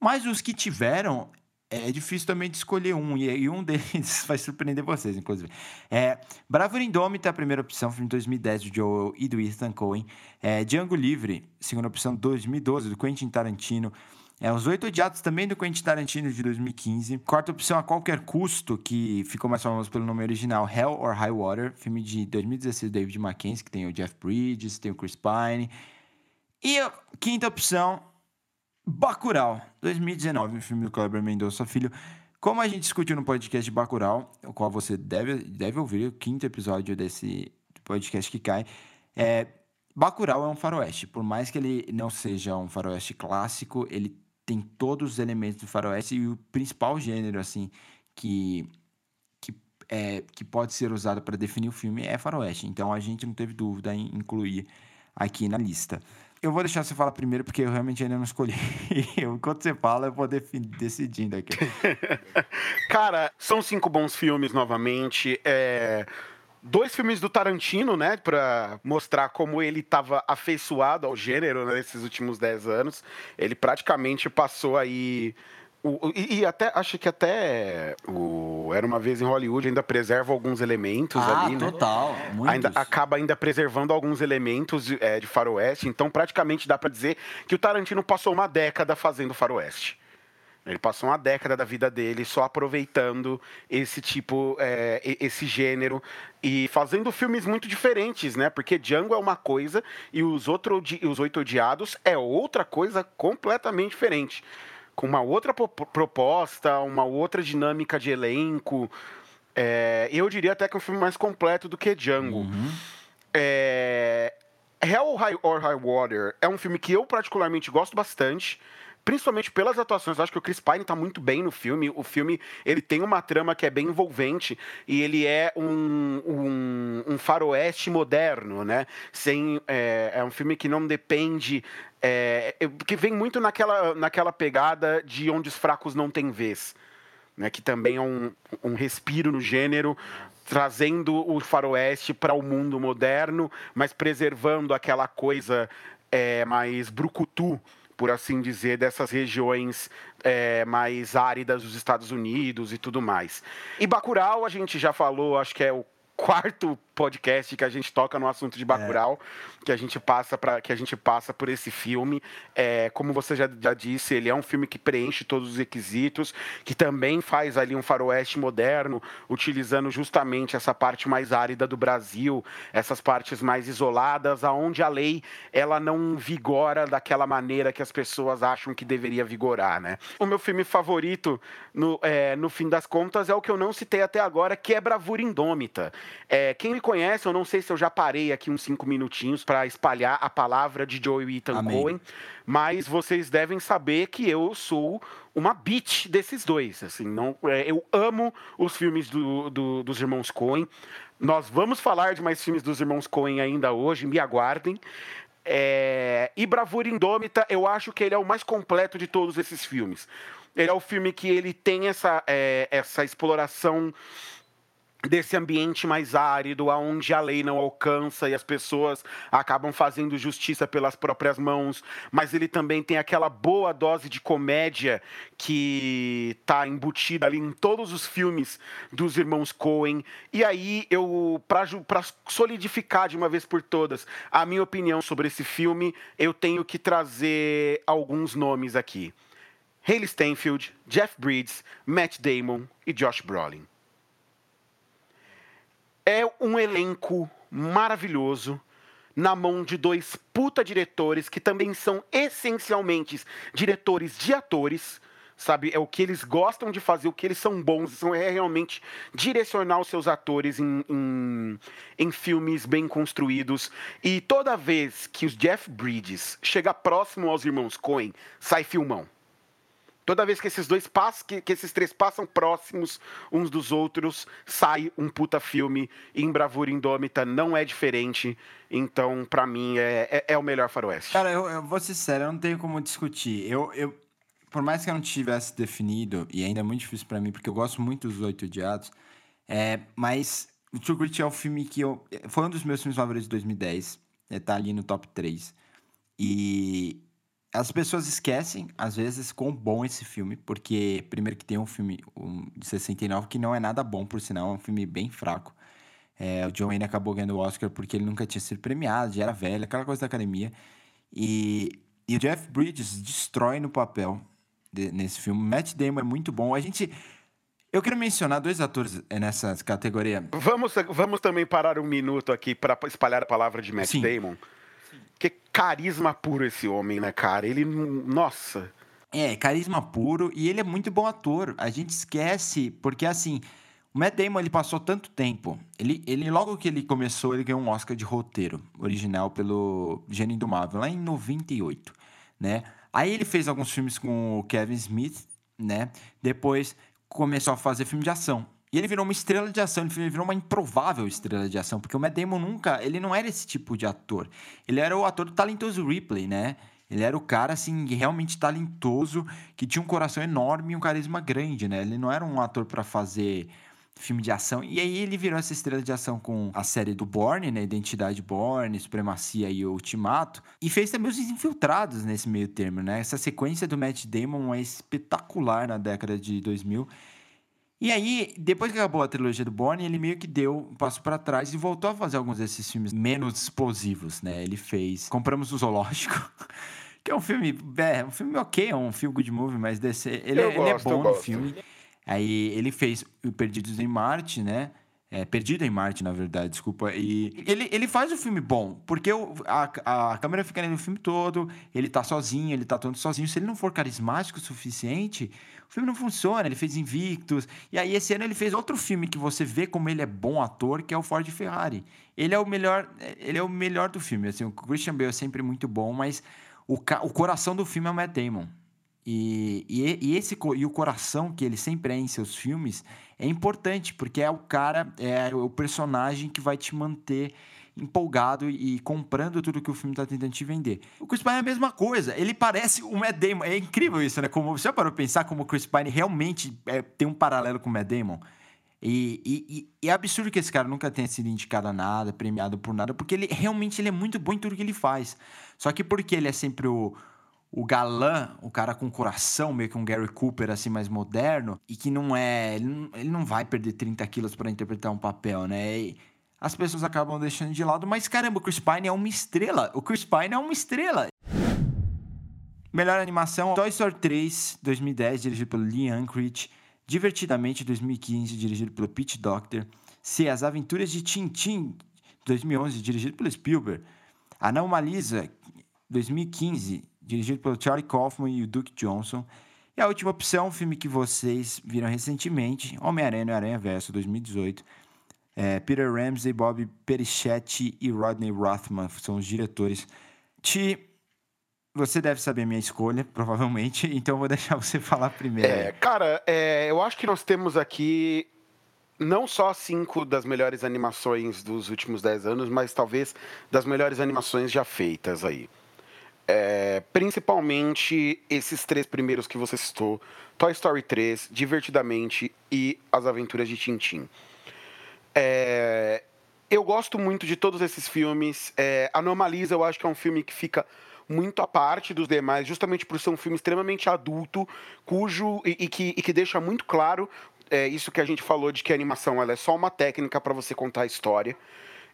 Mas os que tiveram, é difícil também de escolher um, e, um deles vai surpreender vocês, inclusive. É, Bravura Indômita, a primeira opção, filme de 2010 do Joel e do Ethan Coen. É, Django Livre, segunda opção, 2012, do Quentin Tarantino. É, Os Oito Odiados, também do Quentin Tarantino, de 2015. Quarta opção, A Qualquer Custo, que ficou mais famoso pelo nome original, Hell or High Water, filme de 2016 do David Mackenzie, que tem o Jeff Bridges, tem o Chris Pine. E a quinta opção, Bacurau, 2019, um filme do Kleber Mendonça Filho. Como a gente discutiu no podcast de Bacurau, o qual você deve, deve ouvir, o quinto episódio desse podcast que cai, é, Bacurau é um faroeste. Por mais que ele não seja um faroeste clássico, ele tem todos os elementos do faroeste e o principal gênero, assim, que, que, é, que pode ser usado para definir o filme é faroeste. Então a gente não teve dúvida em incluir aqui na lista. Eu vou deixar você falar primeiro, porque eu realmente ainda não escolhi. Enquanto você fala, eu vou decidindo aqui. Cara, são cinco bons filmes novamente. É... Dois filmes do Tarantino, né? Pra mostrar como ele estava afeiçoado ao gênero né, nesses últimos dez anos. Ele praticamente passou aí o, e, e, até acho que até o Era uma vez em Hollywood ainda preserva alguns elementos ah, ali, né? Total, ainda acaba ainda preservando alguns elementos é, de faroeste. Então, praticamente dá para dizer que o Tarantino passou uma década fazendo faroeste. Ele passou uma década da vida dele só aproveitando esse tipo, é, esse gênero e fazendo filmes muito diferentes, né? Porque Django é uma coisa e os, outro, os Oito Odiados é outra coisa completamente diferente com uma outra proposta, uma outra dinâmica de elenco. É, eu diria até que é um filme mais completo do que Django. Uhum. É, Hell or High Water é um filme que eu particularmente gosto bastante principalmente pelas atuações. Eu acho que o Chris Pine está muito bem no filme. O filme ele tem uma trama que é bem envolvente e ele é um, um, um faroeste moderno, né? Sem, é, é um filme que não depende é, que vem muito naquela, naquela pegada de onde os fracos não têm vez. Né, que também é um, um respiro no gênero, trazendo o faroeste para o mundo moderno, mas preservando aquela coisa é, mais brucutu por assim dizer, dessas regiões é, mais áridas dos Estados Unidos e tudo mais. E Bacurau, a gente já falou, acho que é o quarto podcast que a gente toca no assunto de Bacurau, é. que a gente passa para que a gente passa por esse filme. É, como você já, já disse, ele é um filme que preenche todos os requisitos, que também faz ali um faroeste moderno, utilizando justamente essa parte mais árida do Brasil, essas partes mais isoladas, aonde a lei ela não vigora daquela maneira que as pessoas acham que deveria vigorar, né? O meu filme favorito, no, é, no fim das contas, é o que eu não citei até agora, que é Bravura Indômita. É, quem me conhece, eu não sei se eu já parei aqui uns cinco minutinhos para espalhar a palavra de Joey Ethan Amém. Cohen, mas vocês devem saber que eu sou uma bitch desses dois. Assim, não, é, eu amo os filmes do, do, dos irmãos Cohen. Nós vamos falar de mais filmes dos irmãos Cohen ainda hoje, me aguardem. É... E Bravura Indômita, eu acho que ele é o mais completo de todos esses filmes. Ele é o filme que ele tem essa, é, essa exploração desse ambiente mais árido, aonde a lei não alcança e as pessoas acabam fazendo justiça pelas próprias mãos, mas ele também tem aquela boa dose de comédia que tá embutida ali em todos os filmes dos irmãos Coen. E aí eu para solidificar de uma vez por todas a minha opinião sobre esse filme, eu tenho que trazer alguns nomes aqui. Haley Steinfeld, Jeff Bridges, Matt Damon e Josh Brolin. É um elenco maravilhoso na mão de dois puta diretores que também são essencialmente diretores de atores, sabe? É o que eles gostam de fazer, o que eles são bons, são é realmente direcionar os seus atores em, em, em, filmes bem construídos. E toda vez que os Jeff Bridges chega próximo aos irmãos Coen, sai filmão. Toda vez que esses dois passam, que, que, esses três passam próximos uns dos outros, sai um puta filme. Em Bravura Indômita não é diferente. Então, para mim, é, é, é, o melhor faroeste. Cara, eu, eu vou ser sério, eu não tenho como discutir. Eu, eu, por mais que eu não tivesse definido, e ainda é muito difícil para mim, porque eu gosto muito dos Oito Odiados, é, mas o True Grit é o filme que eu... Foi um dos meus filmes favoritos de 2010. É, tá ali no top 3. E as pessoas esquecem, às vezes, quão bom esse filme, porque, primeiro, que tem um filme um, de 69 que não é nada bom, por sinal, é um filme bem fraco. É, o John Wayne acabou ganhando o Oscar porque ele nunca tinha sido premiado, já era velho, aquela coisa da academia. E, e o Jeff Bridges destrói no papel de, nesse filme. Matt Damon é muito bom. A gente. Eu quero mencionar dois atores nessa categoria. Vamos, vamos também parar um minuto aqui para espalhar a palavra de Matt Sim. Damon. Que carisma puro esse homem, né, cara? Ele, nossa. É, carisma puro e ele é muito bom ator. A gente esquece, porque assim, o Matt Damon ele passou tanto tempo. Ele, ele logo que ele começou, ele ganhou um Oscar de roteiro original pelo Gênio Indomável, lá em 98, né? Aí ele fez alguns filmes com o Kevin Smith, né? Depois começou a fazer filme de ação. E ele virou uma estrela de ação, ele virou uma improvável estrela de ação, porque o Matt Damon nunca, ele não era esse tipo de ator. Ele era o ator do talentoso Ripley, né? Ele era o cara, assim, realmente talentoso, que tinha um coração enorme e um carisma grande, né? Ele não era um ator para fazer filme de ação. E aí ele virou essa estrela de ação com a série do Bourne, né? Identidade Bourne, Supremacia e Ultimato. E fez também os Infiltrados nesse meio termo, né? Essa sequência do Matt Damon é espetacular na década de 2000. E aí, depois que acabou a trilogia do Bourne, ele meio que deu um passo para trás e voltou a fazer alguns desses filmes menos explosivos, né? Ele fez Compramos o Zoológico, que é um filme, é, um filme ok, é um feel good movie, mas desse, ele, gosto, ele é bom no filme. Aí ele fez o Perdidos em Marte, né? É, Perdido em Marte, na verdade, desculpa. E ele, ele faz o filme bom, porque o, a, a câmera fica no filme todo, ele tá sozinho, ele tá todo sozinho. Se ele não for carismático o suficiente, o filme não funciona. Ele fez Invictus. E aí, esse ano, ele fez outro filme que você vê como ele é bom ator, que é o Ford Ferrari. Ele é o melhor, ele é o melhor do filme. Assim, o Christian Bale é sempre muito bom, mas o, o coração do filme é o Matt Damon. E, e, e, esse, e o coração que ele sempre é em seus filmes é importante, porque é o cara, é o personagem que vai te manter empolgado e comprando tudo que o filme está tentando te vender. O Chris Pine é a mesma coisa, ele parece o Matt Damon. É incrível isso, né? Como, você parou pensar como o Chris Pine realmente é, tem um paralelo com o Matt Damon? E, e, e, é absurdo que esse cara nunca tenha sido indicado a nada, premiado por nada, porque ele realmente ele é muito bom em tudo que ele faz. Só que porque ele é sempre o, o galã, o cara com coração, meio que um Gary Cooper assim mais moderno, e que não é. Ele não, ele não vai perder 30 quilos para interpretar um papel, né? E as pessoas acabam deixando de lado, mas caramba, o Chris Pine é uma estrela. O Chris Pine é uma estrela. Melhor animação: Toy Story 3, 2010, dirigido pelo Lee Unkrich. Divertidamente, 2015, dirigido pelo Pete Doctor. C. As Aventuras de Tintin, 2011, dirigido pelo Spielberg. Anomalisa, 2015, dirigido pelo Charlie Kaufman e o Duke Johnson. E a última opção, um filme que vocês viram recentemente, Homem-Aranha e Aranha Verso 2018. É, Peter Ramsey, Bob Perichetti e Rodney Rothman são os diretores. Ti, você deve saber minha escolha, provavelmente, então vou deixar você falar primeiro. É, cara, é, eu acho que nós temos aqui não só cinco das melhores animações dos últimos dez anos, mas talvez das melhores animações já feitas aí. É, principalmente esses três primeiros que você citou: Toy Story 3, Divertidamente e As Aventuras de Tintim. É, eu gosto muito de todos esses filmes. É, Anomalisa, eu acho que é um filme que fica muito à parte dos demais, justamente por ser um filme extremamente adulto, cujo e, e que, e que deixa muito claro é, isso que a gente falou de que a animação ela é só uma técnica para você contar a história.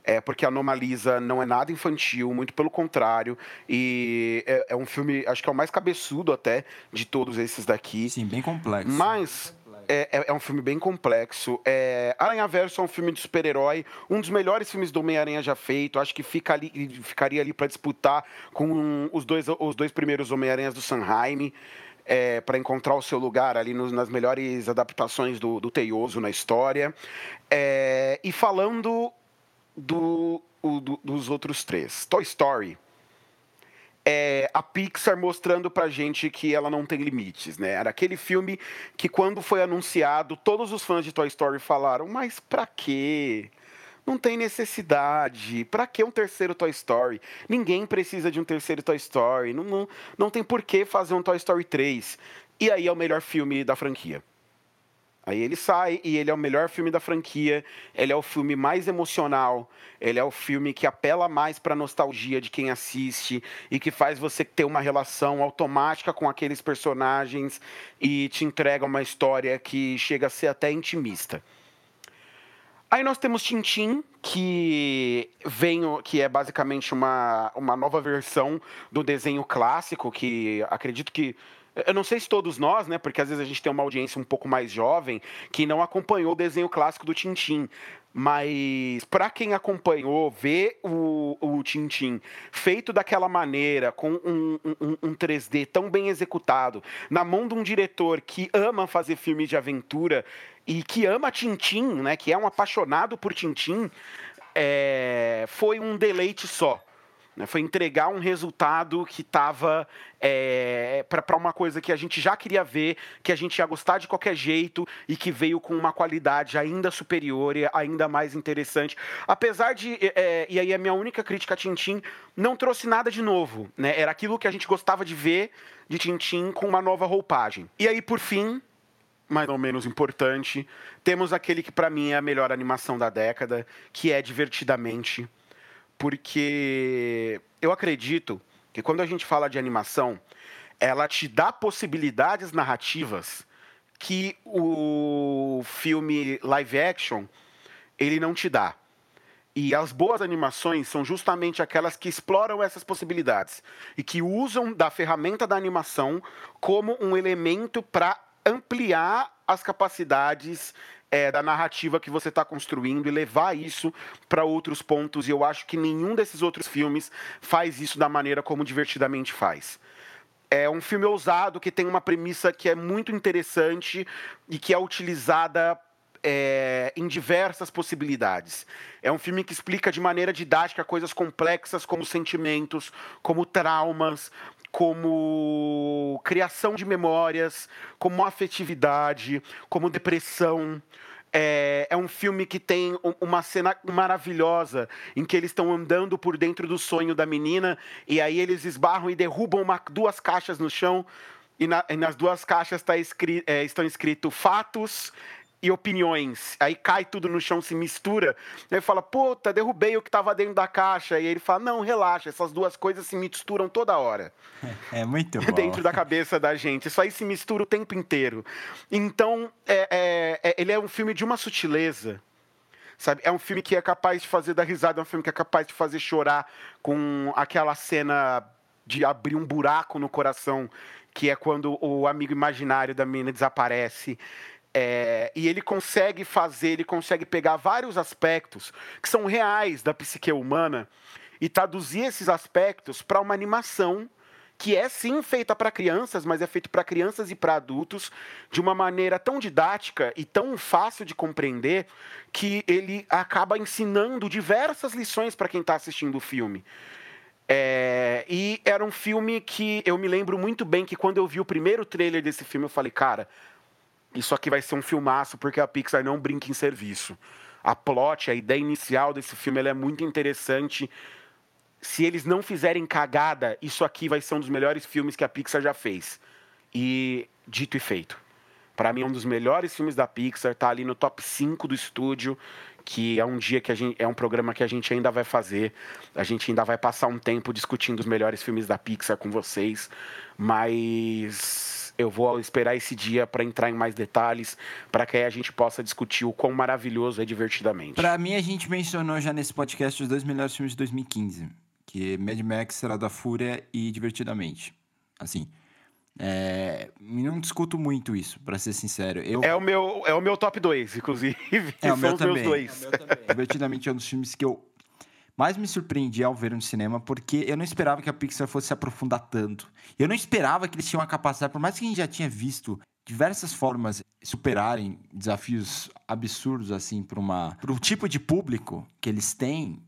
É porque a Anomalisa não é nada infantil, muito pelo contrário. E é, é um filme, acho que é o mais cabeçudo até de todos esses daqui. Sim, bem complexo. Mas é, é, é, um filme bem complexo. É, Aranha Verso é um filme de super-herói, um dos melhores filmes do Homem-Aranha já feito. Acho que fica ali, ficaria ali para disputar com os dois, os dois primeiros Homem-Aranhas do Sanheim. É, para encontrar o seu lugar ali nos, nas melhores adaptações do, do Teioso na história. É, e falando do, o, do, dos outros três, Toy Story é a Pixar mostrando pra gente que ela não tem limites, né? Era aquele filme que quando foi anunciado, todos os fãs de Toy Story falaram: "Mas pra quê?" Não tem necessidade. Pra que um terceiro Toy Story? Ninguém precisa de um terceiro Toy Story. Não, não, não tem por que fazer um Toy Story 3. E aí é o melhor filme da franquia. Aí ele sai e ele é o melhor filme da franquia, ele é o filme mais emocional, ele é o filme que apela mais para a nostalgia de quem assiste e que faz você ter uma relação automática com aqueles personagens e te entrega uma história que chega a ser até intimista. Aí nós temos Tintim, que vem, que é basicamente uma, uma nova versão do desenho clássico, que acredito que eu não sei se todos nós, né? Porque às vezes a gente tem uma audiência um pouco mais jovem que não acompanhou o desenho clássico do Tintim. Mas para quem acompanhou, ver o, o Tintim feito daquela maneira, com um, um, um 3D tão bem executado, na mão de um diretor que ama fazer filmes de aventura e que ama Tintim, né? Que é um apaixonado por Tintim, é, foi um deleite só. Né? Foi entregar um resultado que estava é, para uma coisa que a gente já queria ver, que a gente ia gostar de qualquer jeito e que veio com uma qualidade ainda superior e ainda mais interessante. Apesar de, é, e aí a minha única crítica a Tintim, não trouxe nada de novo. Né? Era aquilo que a gente gostava de ver de Tintim com uma nova roupagem. E aí, por fim, mais ou menos importante, temos aquele que para mim é a melhor animação da década, que é Divertidamente porque eu acredito que quando a gente fala de animação, ela te dá possibilidades narrativas que o filme live action ele não te dá. E as boas animações são justamente aquelas que exploram essas possibilidades e que usam da ferramenta da animação como um elemento para ampliar as capacidades é, da narrativa que você está construindo e levar isso para outros pontos. E eu acho que nenhum desses outros filmes faz isso da maneira como Divertidamente faz. É um filme ousado que tem uma premissa que é muito interessante e que é utilizada é, em diversas possibilidades. É um filme que explica de maneira didática coisas complexas como sentimentos, como traumas, como criação de memórias, como afetividade, como depressão. É, é, um filme que tem uma cena maravilhosa em que eles estão andando por dentro do sonho da menina e aí eles esbarram e derrubam uma, duas caixas no chão e, na, e nas duas caixas tá escrito, é, estão escritos fatos e opiniões. Aí cai tudo no chão, se mistura. Aí fala, puta, derrubei o que estava dentro da caixa. E ele fala, não, relaxa, essas duas coisas se misturam toda hora. É muito bom. Dentro da cabeça da gente. Isso aí se mistura o tempo inteiro. Então, é, é, é, ele é um filme de uma sutileza. Sabe? É um filme que é capaz de fazer dar risada, é um filme que é capaz de fazer chorar com aquela cena de abrir um buraco no coração, que é quando o amigo imaginário da menina desaparece. É, e ele consegue fazer, ele consegue pegar vários aspectos que são reais da psique humana e traduzir esses aspectos para uma animação que é sim feita para crianças, mas é feita para crianças e para adultos de uma maneira tão didática e tão fácil de compreender que ele acaba ensinando diversas lições para quem está assistindo o filme. É, e era um filme que eu me lembro muito bem que quando eu vi o primeiro trailer desse filme, eu falei, cara, isso aqui vai ser um filmaço porque a Pixar não brinca em serviço. A plot, a ideia inicial desse filme é muito interessante se eles não fizerem cagada, isso aqui vai ser um dos melhores filmes que a Pixar já fez. E dito e feito. Para mim, é um dos melhores filmes da Pixar, tá ali no top 5 do estúdio, que é um dia que a gente. É um programa que a gente ainda vai fazer. A gente ainda vai passar um tempo discutindo os melhores filmes da Pixar com vocês. Mas eu vou esperar esse dia para entrar em mais detalhes, para que aí a gente possa discutir o quão maravilhoso é divertidamente. Para mim, a gente mencionou já nesse podcast os dois melhores filmes de 2015, que é Mad Max, Será da Fúria e Divertidamente. Assim, é, não discuto muito isso, para ser sincero. Eu... É, o meu, é o meu top 2, inclusive. É, o meu São os também. meus dois. É o meu também. Divertidamente é um dos filmes que eu mais me surpreendi ao ver no cinema, porque eu não esperava que a Pixar fosse se aprofundar tanto. Eu não esperava que eles tinham a capacidade, por mais que a gente já tinha visto diversas formas superarem desafios absurdos assim para uma o tipo de público que eles têm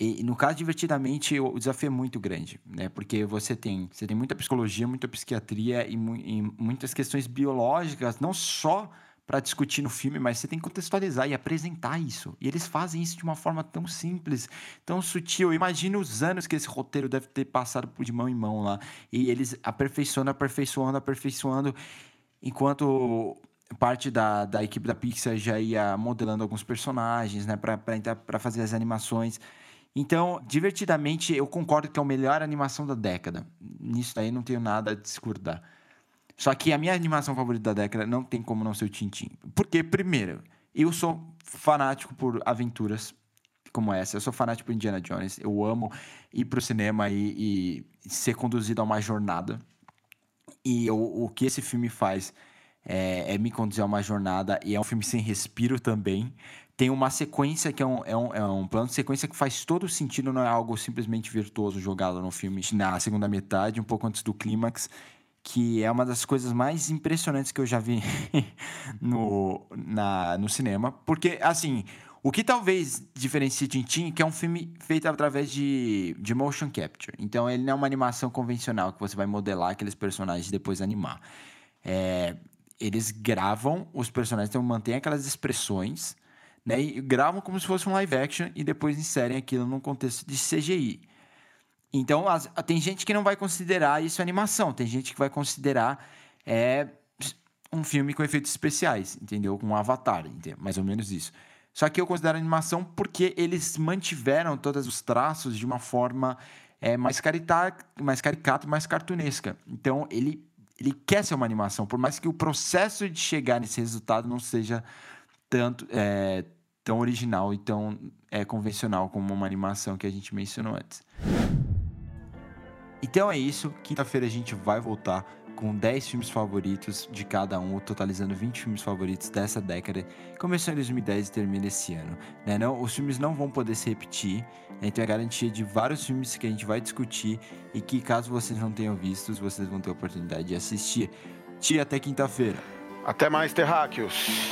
e no caso divertidamente o desafio é muito grande né porque você tem você tem muita psicologia muita psiquiatria e, mu e muitas questões biológicas não só para discutir no filme, mas você tem que contextualizar e apresentar isso. E eles fazem isso de uma forma tão simples, tão sutil. Imagina os anos que esse roteiro deve ter passado de mão em mão lá. E eles aperfeiçoando, aperfeiçoando, aperfeiçoando, enquanto parte da, da equipe da Pixar já ia modelando alguns personagens, né, para fazer as animações. Então, divertidamente, eu concordo que é a melhor animação da década. Nisso aí não tenho nada a discordar. Só que a minha animação favorita da década não tem como não ser o Tintin. Porque, primeiro, eu sou fanático por aventuras como essa. Eu sou fanático por Indiana Jones. Eu amo ir pro cinema e, e ser conduzido a uma jornada. E o, o que esse filme faz é, é, me conduzir a uma jornada. E é um filme sem respiro também. Tem uma sequência que é um, é um, é um plano de sequência que faz todo sentido, não é algo simplesmente virtuoso jogado no filme na segunda metade, um pouco antes do clímax que é uma das coisas mais impressionantes que eu já vi no, na, no cinema. Porque, assim, o que talvez diferencie Tintin é que é um filme feito através de, de motion capture. Então, ele não é uma animação convencional que você vai modelar aqueles personagens e depois animar. É, eles gravam os personagens, então mantém aquelas expressões, né? E gravam como se fosse um live action e depois inserem aquilo num contexto de CGI. Então, as, tem gente que não vai considerar isso animação, tem gente que vai considerar é, um filme com efeitos especiais, entendeu? Com um avatar, entendeu? mais ou menos isso. Só que eu considero animação porque eles mantiveram todos os traços de uma forma é, mais, carita, mais caricata, mais cartunesca. Então, ele, ele quer ser uma animação, por mais que o processo de chegar nesse resultado não seja tanto é, tão original e tão é, convencional como uma animação que a gente mencionou antes. Então é isso. Quinta-feira a gente vai voltar com 10 filmes favoritos de cada um, totalizando 20 filmes favoritos dessa década. Começou em 2010 e termina esse ano. Né? Não, os filmes não vão poder se repetir, né? então é garantia de vários filmes que a gente vai discutir e que, caso vocês não tenham visto, vocês vão ter a oportunidade de assistir. Tia, até quinta-feira. Até mais, terráqueos.